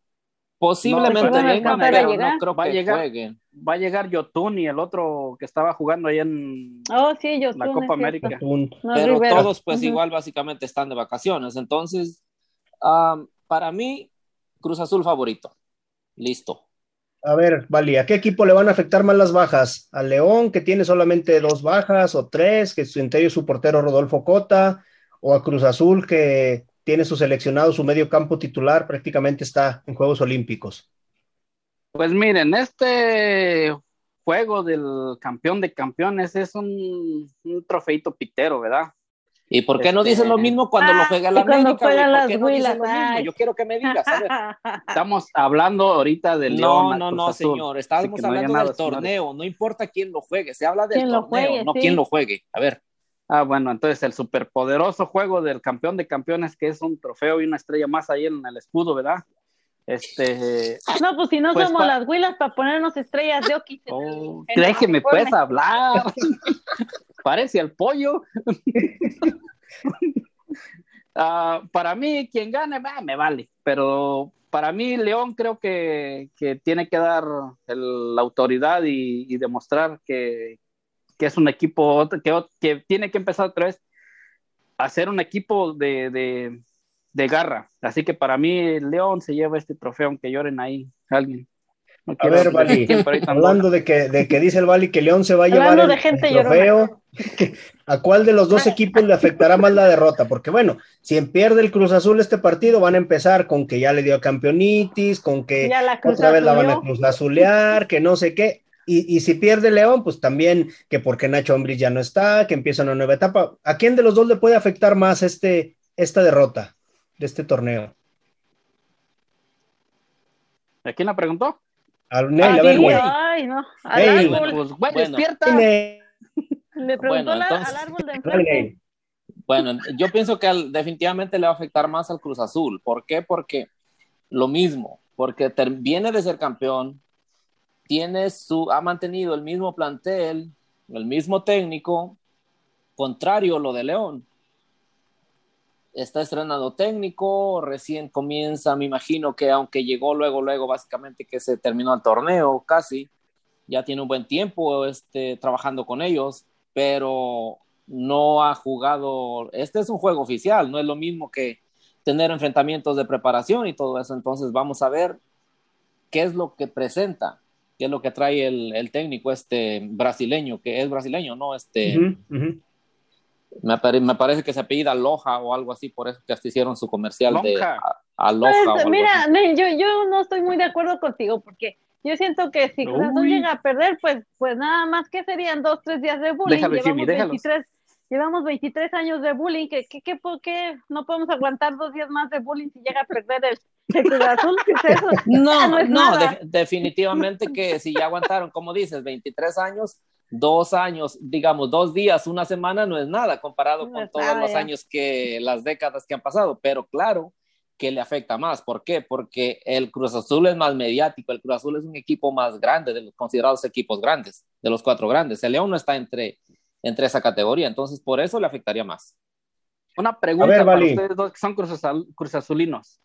Posiblemente
No,
vengan, pero
llegar.
no creo
Va a
que
llegar.
jueguen.
Va a llegar Yotun y el otro que estaba jugando ahí en
Oh, sí, yo
la Copa América.
No,
pero
Rivero.
todos pues
Ujú.
igual básicamente están de vacaciones. Entonces, am, para mí, Cruz Azul favorito. Listo.
A ver, Vali, ¿a qué equipo le van a afectar más las bajas? ¿Al León, que tiene solamente dos bajas o tres, que su entre ellos su portero Rodolfo Cota? ¿O a Cruz Azul, que tiene su seleccionado, su medio campo titular, prácticamente está en Juegos Olímpicos?
Pues miren, este juego del campeón de campeones es un, un trofeito pitero, ¿verdad?
¿Y por qué no
Este-
dicen lo mismo cuando
Ah,
lo juega
y
la
cuando
América? güey?
juegan
¿Por
las
qué no dicen
Huilas?
lo mismo?
Ay.
Yo quiero que me digas, a ver.
Estamos hablando ahorita del León.
No,
a
no, no,
Azul.
señor.
No haya
hablando
nada,
del
señores.
torneo. No importa quién lo juegue. Se habla del torneo,
juegue,
no
sí.
quién lo juegue. A ver.
Ah, bueno, entonces el superpoderoso juego del campeón de campeones, que es un trofeo y una estrella más ahí en el escudo, ¿verdad? Este,
No, pues si no
Pues
somos
pa-
las huilas para ponernos estrellas de Oquis
oh,
uniforme.
pues hablar. Parece al pollo. Ah, para mí, quien gane, bah, me vale, pero para mí León creo que, que tiene que dar el- la autoridad y, y demostrar que, que es un equipo que, que tiene que empezar otra vez a ser un equipo de, de, de garra. Así que para mí León se lleva este trofeo, aunque lloren ahí alguien. No
A ver, Vali, hablando de que, de que dice el Vali que León se va a llevar el,
de gente
el
llorona.
trofeo, ¿a cuál de los dos equipos le afectará más la derrota? Porque bueno, si pierde el Cruz Azul este partido, van a empezar con que ya le dio campeonitis, con que otra vez la van a cruz azulear, que no sé qué. Y, y si pierde León, pues también que porque Nacho Ambriz ya no está, que empieza una nueva etapa. ¿A quién de los dos le puede afectar más este, esta derrota de este torneo?
¿A quién la preguntó?
Al Ney, a ver, güey.
Ay, no. Al
Ey.
árbol.
Pues, güey,
Bueno.
despierta.
Le preguntó
Bueno,
la-
entonces-
al árbol de enfrente.
Bueno, yo pienso que al- definitivamente le va a afectar más al Cruz Azul. ¿Por qué? Porque lo mismo, porque ter- viene de ser campeón, tiene su, ha mantenido el mismo plantel, el mismo técnico, contrario a lo de León. Está estrenando técnico, recién comienza, me imagino que aunque llegó luego, luego, básicamente que se terminó el torneo casi, ya tiene un buen tiempo este, trabajando con ellos, pero no ha jugado, este es un juego oficial, no es lo mismo que tener enfrentamientos de preparación y todo eso, entonces vamos a ver qué es lo que presenta, qué es lo que trae el, técnico este brasileño, que es brasileño, ¿no? Este, Me, parece que se apellida Loja o algo así, por eso que hasta hicieron su comercial de Aloha.
Pues, mira, yo, yo no estoy muy de acuerdo contigo porque yo siento que si Cruz Azul llega a perder, pues, pues nada más que serían dos, tres días de bullying. llevamos, 23, llevamos 23 años de bullying. ¿Qué, qué, qué, por qué no podemos aguantar dos días más de bullying si llega a perder el, Cruz Azul?
No, no, no definitivamente que si ya aguantaron, como dices, 23 años, dos años, digamos, dos días, una semana no es nada comparado con todos los años que las décadas que han pasado. Pero claro que le afecta más. ¿Por qué? Porque el Cruz Azul es más mediático, el Cruz Azul es un equipo más grande de los considerados equipos grandes, de los cuatro grandes. El León no está entre, entre esa categoría, entonces por eso le afectaría más.
Una pregunta para ustedes dos que son Cruz, Azulinos.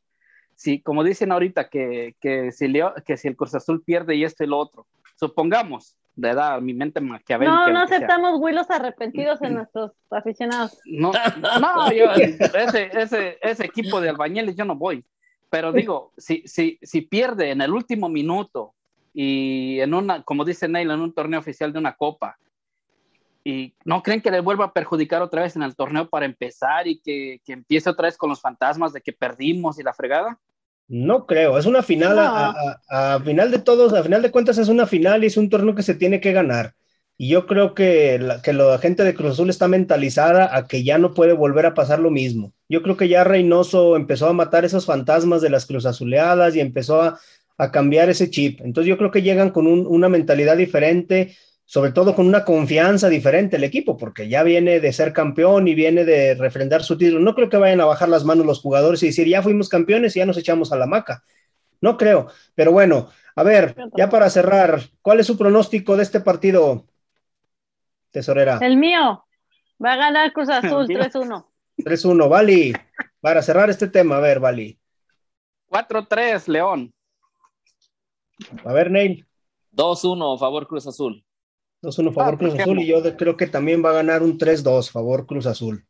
Si, como dicen ahorita, que, que, si que si el Cruz Azul pierde y esto y lo otro, supongamos, de edad, mi mente maquiavélica.
No, no aceptamos huilos arrepentidos en nuestros aficionados.
No, no, yo, ese, ese, ese equipo de albañiles yo no voy. Pero digo, si, si, si pierde en el último minuto y en una, como dice Neil, en un torneo oficial de una copa, y no creen que le vuelva a perjudicar otra vez en el torneo para empezar y que, que empiece otra vez con los fantasmas de que perdimos y la fregada?
No creo, es una final, a, final de todos, a final de cuentas es una final y es un torneo que se tiene que ganar. Y yo creo que la, que la gente de Cruz Azul está mentalizada a que ya no puede volver a pasar lo mismo. Yo creo que ya Reynoso empezó a matar esos fantasmas de las Cruz Azuleadas y empezó a, cambiar ese chip. Entonces yo creo que llegan con una mentalidad diferente, sobre todo con una confianza diferente el equipo, porque ya viene de ser campeón y viene de refrendar su título. No creo que vayan a bajar las manos los jugadores y decir, ya fuimos campeones y ya nos echamos a la maca. No creo, pero bueno, a ver, ya para cerrar, ¿cuál es su pronóstico de este partido, tesorera?
El mío, va a ganar Cruz Azul 3-1.
3-1, Vali, para cerrar este tema, a ver, Vali.
4-3, León.
A ver, Neil.
2-1, favor Cruz Azul.
2-1 favor ah, Cruz Azul y yo creo que también va a ganar un 3-2 favor Cruz Azul.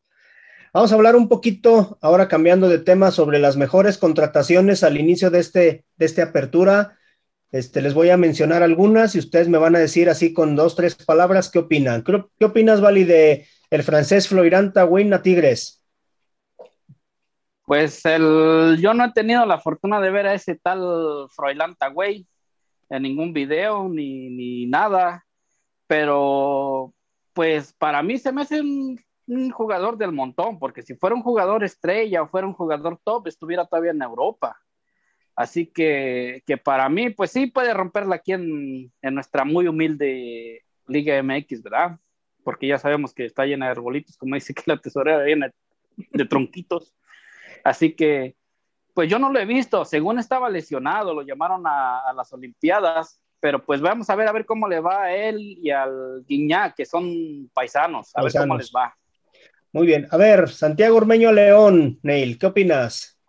Vamos a hablar un poquito, ahora cambiando de tema, sobre las mejores contrataciones al inicio de este, de este apertura. Este, les voy a mencionar algunas y ustedes me van a decir así con dos, tres palabras qué opinan. ¿Qué, opinas, Vali, de el francés Floirán Tagüín a Tigres?
Pues el, yo no he tenido la fortuna de ver a ese tal Froilán Tagüey en ningún video ni, ni nada pero pues para mí se me hace un, jugador del montón, porque si fuera un jugador estrella o fuera un jugador top, estuviera todavía en Europa. Así que, que para mí, pues sí puede romperla aquí en, en, nuestra muy humilde Liga MX, ¿verdad? Porque ya sabemos que está llena de arbolitos, como dice que la tesorera llena de tronquitos. Así que, pues yo no lo he visto. Según estaba lesionado, lo llamaron a, a las Olimpiadas pero pues vamos a ver a ver cómo le va a él y al Guiñá, que son paisanos, a ver cómo les va.
Muy bien, a ver, Santiago Ormeño León, Neil, ¿qué opinas?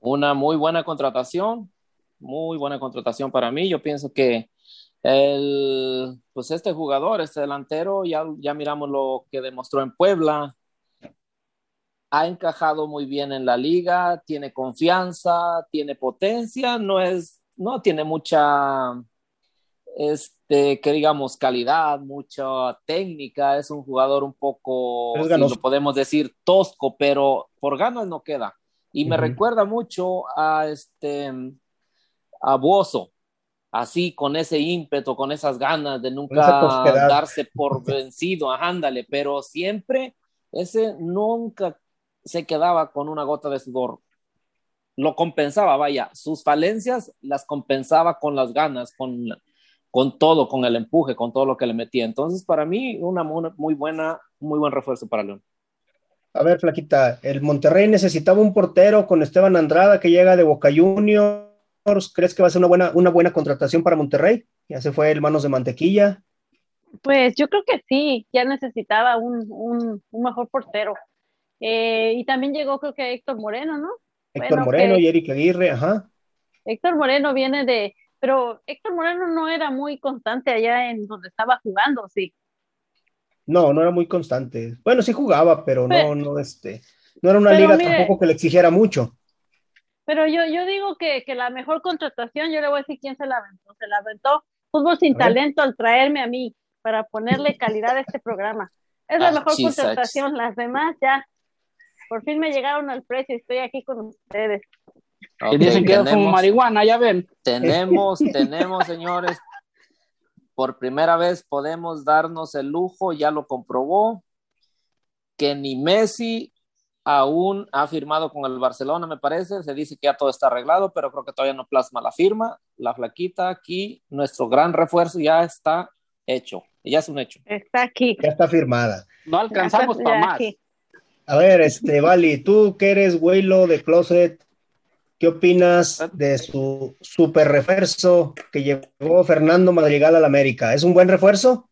Una muy buena contratación, muy buena contratación para mí. Yo pienso que el, pues este jugador, este delantero, ya, ya miramos lo que demostró en Puebla, ha encajado muy bien en la liga, tiene confianza, tiene potencia, no es no tiene mucha, este, que digamos, calidad, mucha técnica, es un jugador un poco, si lo podemos decir, tosco, pero por ganas no queda. Y me recuerda mucho a este, a Bozo, así con ese ímpetu, con esas ganas de nunca darse por vencido, ándale, pero siempre ese nunca se quedaba con una gota de sudor lo compensaba, vaya, sus falencias las compensaba con las ganas, con, con todo, con el empuje, con todo lo que le metía. Entonces, para mí, una muy buena, muy buen refuerzo para León.
A ver, Flaquita, el Monterrey necesitaba un portero con Esteban Andrada que llega de Boca Juniors. ¿Crees que va a ser una buena, una buena contratación para Monterrey? Ya se fue el manos de mantequilla.
Pues yo creo que sí, ya necesitaba un, un, un mejor portero. Eh, y también llegó creo que Héctor Moreno, ¿no?
Héctor Moreno y Eric Aguirre, ajá.
Héctor Moreno viene de, pero Héctor Moreno no era muy constante allá en donde estaba jugando, sí.
No, no era muy constante. Bueno, sí jugaba, pero, no, no, este, no era una liga tampoco que le exigiera mucho.
Pero yo, yo digo que, que, la mejor contratación, yo le voy a decir quién se la aventó. Se la aventó Fútbol sin talento al traerme a mí para ponerle calidad a este programa. Es la ah, mejor contratación. Las demás ya, por fin me llegaron al precio. Estoy aquí con ustedes.
y dicen que es como marihuana, ya ven.
Tenemos, tenemos, señores, por primera vez podemos darnos el lujo, ya lo comprobó, que ni Messi aún ha firmado con el Barcelona, me parece. Se dice que ya todo está arreglado, pero creo que todavía no plasma la firma. La flaquita aquí, nuestro gran refuerzo ya está hecho. Ya es un hecho.
Está aquí.
Ya está firmada.
No alcanzamos para más.
A ver, este, Vali, tú que eres güeylo de Closet, ¿Qué opinas de su super refuerzo que llevó Fernando Madrigal al América? ¿Es un buen refuerzo?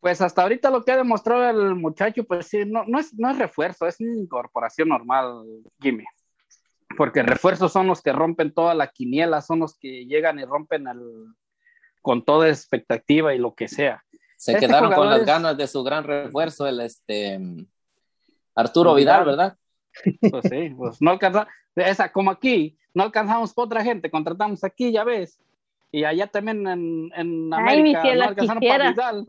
Pues hasta ahorita lo que ha demostrado el muchacho, pues sí, no, no, es, no es refuerzo, es una incorporación normal, Jimmy. Porque refuerzos son los que rompen toda la quiniela, son los que llegan y rompen el, con toda expectativa y lo que sea.
Se este quedaron con las ganas de su gran refuerzo, el este Arturo Vidal, ¿verdad?
Pues sí, pues no alcanza, esa como aquí, no alcanzamos por otra gente, contratamos aquí, ya ves, y allá también en, en América no alcanzamos para Vidal,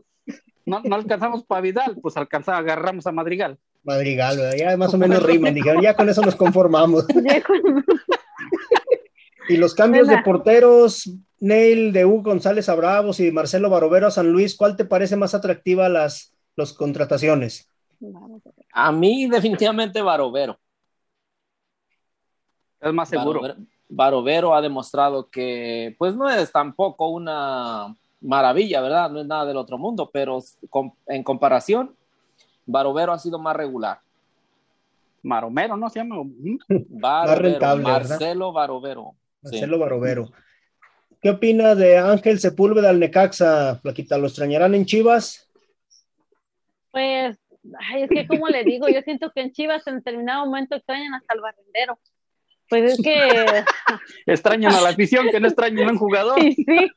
no, no, alcanzamos para Vidal, pues alcanzamos, agarramos a Madrigal.
Madrigal, ya más o menos riman, dijeron, ya con eso nos conformamos. y los cambios de porteros, Neil de Hugo González a Bravos y Marcelo Barovero a San Luis, ¿cuál te parece más atractiva las los contrataciones?
A mí definitivamente Barovero.
Es más seguro.
Barovero, ha demostrado que pues no es tampoco una maravilla, ¿verdad? No es nada del otro mundo, pero en comparación, Barovero ha sido más regular.
Maromero, ¿no se llama?
Marcelo Barovero.
Marcelo Barovero. ¿Qué opina de Ángel Sepúlveda al Necaxa, Plaquita? ¿Lo extrañarán en Chivas?
Pues ay, es que como le digo, yo siento que en Chivas en determinado momento extrañan hasta el barrendero. Pues es que...
extrañan a la afición, que no extrañan a un jugador.
Sí, sí.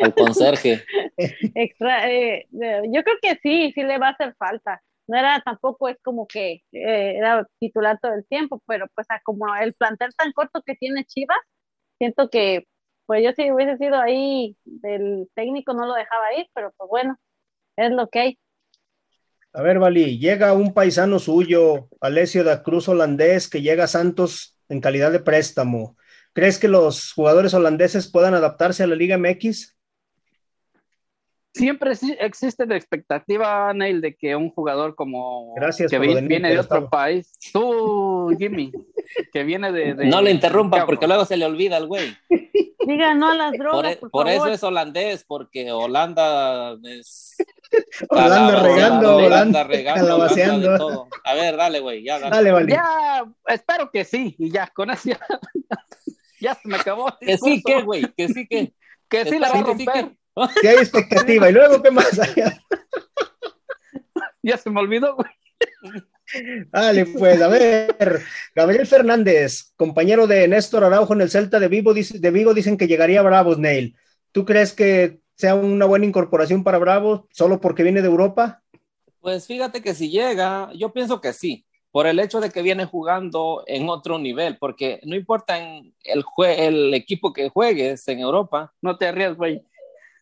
Al conserje.
Extra, eh, yo creo que sí, sí le va a hacer falta. No era tampoco es como que eh, era titular todo el tiempo, pero pues como el plantel tan corto que tiene Chivas, siento que pues yo si hubiese sido ahí del técnico no lo dejaba ir, pero pues bueno, es lo que hay.
A ver, Vali, llega un paisano suyo, Alessio da Cruz holandés, que llega a Santos en calidad de préstamo. ¿Crees que los jugadores holandeses puedan adaptarse a la Liga MX?
Siempre existe la expectativa, Neil, de que un jugador como
Gracias
que viene de otro país, tú, Jimmy, que viene de,
No le interrumpan porque luego se le olvida al güey.
Diga no a las drogas.
Por, e, eso es holandés, porque Holanda es.
Holanda regando,
Holanda, regando, Holanda A ver, dale, güey, ya,
dale. dale
Ya, espero que sí, y ya, con eso ya, se me acabó.
Que sí, que, güey, que sí, que.
Que sí la va a romper.
Si hay expectativa, y luego, ¿qué más?
ya se me olvidó, güey.
Dale, pues, a ver, Gabriel Fernández, compañero de Néstor Araujo en el Celta de Vigo, de Vigo dicen que llegaría a Bravos, Neil. ¿Tú crees que sea una buena incorporación para Bravos solo porque viene de Europa?
Pues fíjate que si llega, yo pienso que sí, por el hecho de que viene jugando en otro nivel, porque no importa en el, el equipo que juegues en Europa.
No te rías, güey.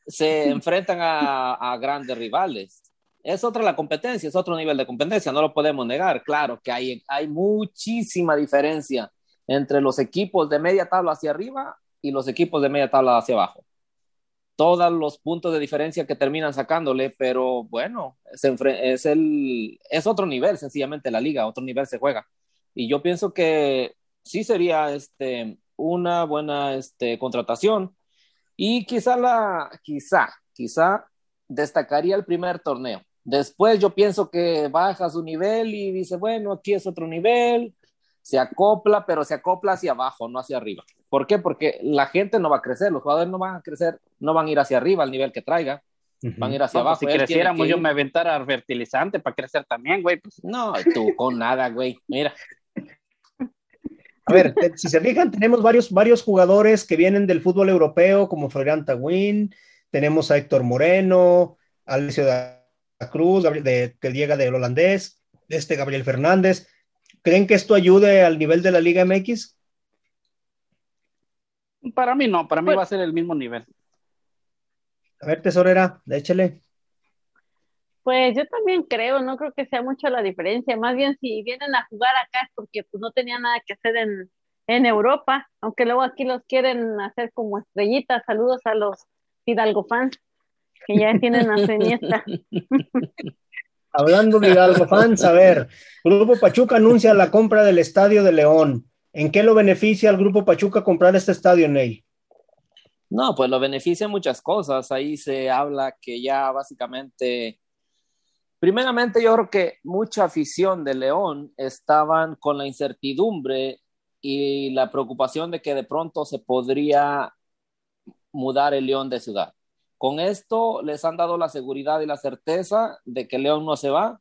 Se enfrentan a, a grandes rivales es otra la competencia, es otro nivel de competencia, no lo podemos negar. Claro que hay, hay muchísima diferencia entre los equipos de media tabla hacia arriba y los equipos de media tabla hacia abajo. Todos los puntos de diferencia que terminan sacándole, pero bueno, es, es, otro nivel, sencillamente la liga, otro nivel se juega. Y yo pienso que sí sería este, una buena este, contratación y quizá la, quizá, quizá destacaría el primer torneo Después yo pienso que baja su nivel y dice, bueno, aquí es otro nivel, se acopla, pero se acopla hacia abajo, no hacia arriba. ¿Por qué? Porque la gente no va a crecer, los jugadores no van a crecer, no van a ir hacia arriba al nivel que traiga. van a ir hacia
No, pues,
abajo.
si creciéramos,
que
yo me aventara fertilizante para crecer también, güey. Pues,
No, tú con nada, güey. Mira,
A ver, te- si se fijan, tenemos varios, varios jugadores que vienen del fútbol europeo, como Florian Tagüín, tenemos a Héctor Moreno, a Alessio Cruz, Gabriel- de- que llega del holandés, este Gabriel Fernández. ¿Creen que esto ayude al nivel de la Liga MX?
para mí no, para mí
Pues-
va a ser el mismo nivel.
A ver, tesorera, échale.
Pues yo también creo, no creo que sea mucho la diferencia. Más bien si vienen a jugar acá es porque pues no tenían nada que hacer en, en Europa, aunque luego aquí los quieren hacer como estrellitas. Saludos a los Hidalgo fans que ya tienen a su Iniesta.
Hablando de Hidalgo fans, a ver, Grupo Pachuca anuncia la compra del Estadio de León. ¿En qué lo beneficia al Grupo Pachuca comprar este estadio, Ney?
no, pues lo beneficia muchas cosas. Ahí se habla que ya básicamente, primeramente yo creo que mucha afición de León estaban con la incertidumbre y la preocupación de que de pronto se podría mudar el León de ciudad. Con esto les han dado la seguridad y la certeza de que León no se va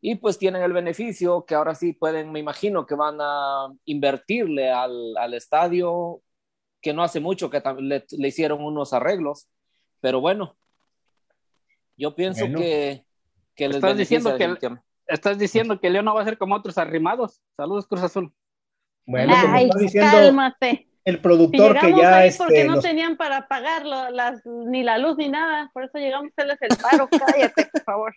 y pues tienen el beneficio que ahora sí pueden, me imagino que van a invertirle al, al estadio, que no hace mucho que le, le hicieron unos arreglos, pero bueno, yo pienso
Bueno.
que, que les
Estás diciendo que el-. Estás diciendo que León no va a ser como otros arrimados. Saludos, Cruz Azul.
Bueno,
Ay,
diciendo
cálmate.
El productor que ya
ahí porque
este,
no
nos
tenían para pagar lo- las, ni la luz ni nada, por eso llegamos a hacerles el paro. Cállate, por favor.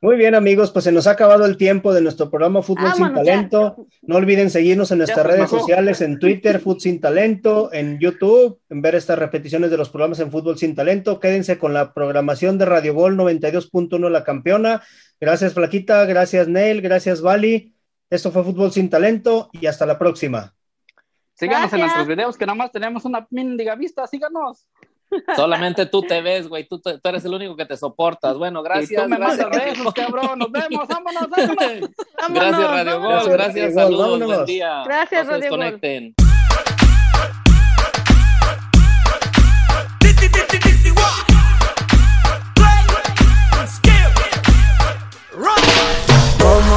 Muy bien, amigos, pues se nos ha acabado el tiempo de nuestro programa Fútbol sin
ya.
Talento. No olviden seguirnos en nuestras redes sociales, en Twitter, Fútbol sin Talento, en YouTube, en ver estas repeticiones de los programas en Fútbol sin Talento. Quédense con la programación de Radio Gol 92.1 La Campeona. Gracias, Flaquita, gracias, Neil, gracias, Vali. Esto fue Fútbol sin Talento y hasta la próxima.
Síganos en nuestros videos, que nada más tenemos una mendiga vista. Síganos.
Solamente tú te ves, güey, tú, te- tú eres el único que te soportas. Bueno,
y
gracias.
tú me
gracias,
mandas besos, cabrón. Nos vemos. Vámonos, vámonos.
Gracias, Radio
vámonos.
Gol. Gracias, saludos,
vámonos.
buen día.
Gracias,
No se
Radio Gol.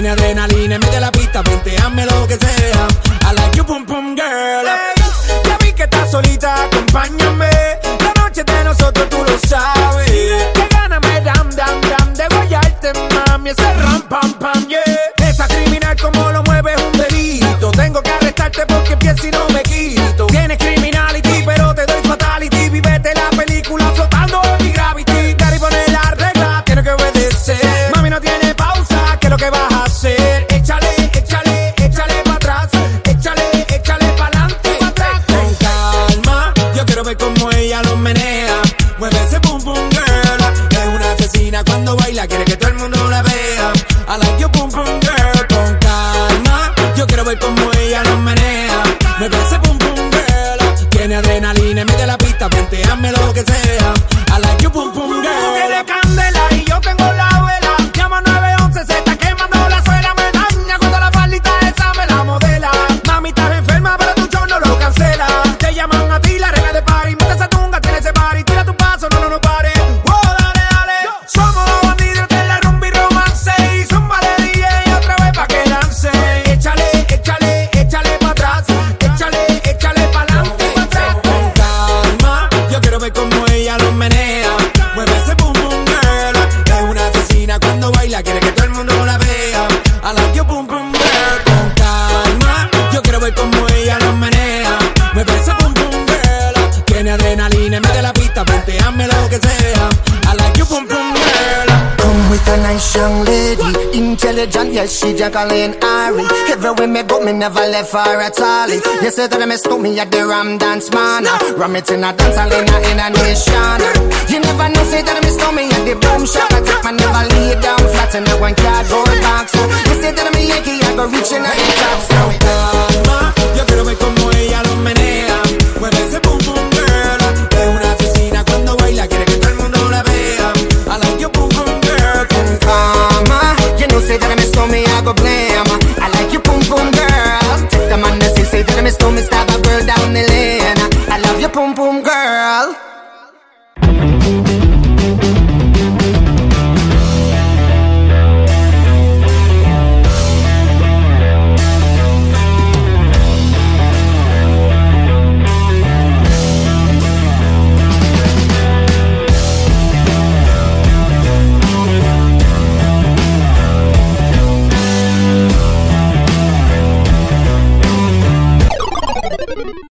Tiene adrenalina en medio de la pista, venteame lo que sea. I like your boom boom girl. Hey, ya vi que estás solita, acompáñame. La noche de nosotros tú lo sabes. Que gana me dam dam dam de guayarte, mami. Ese ram pam pam, yeah. Esa criminal como lo mueve un delito. Tengo que arrestarte porque pienso y no me quito. Tienes criminality, pero te doy fatality. Vivete la película flotando en mi gravity. Gary pone la regla, tiene que obedecer. Mami no tiene pausa, ¿qué es lo que vas ver cómo ella lo menea. Mueve ese boom boom girl. Tiene adrenalina de la pista, venteame lo que sea.
She Jacqueline Ari. Everywhere me go, me never left her at all. You say that me stop me at the Ram Dance Man. Ram it in a dance, I in a, in a nation. You never know, say that me stop me at the boom shop. I take my never lay down flat in a one cardboard box. So you say that me Yankee, I go reaching out the top. So,
Calma, yo quiero ver cómo ella lo menea.
Say that me stop me, I go blame. I like you, boom boom girl. Take the man that say, that me stop me, stab a girl down the lane. I love you, boom boom girl.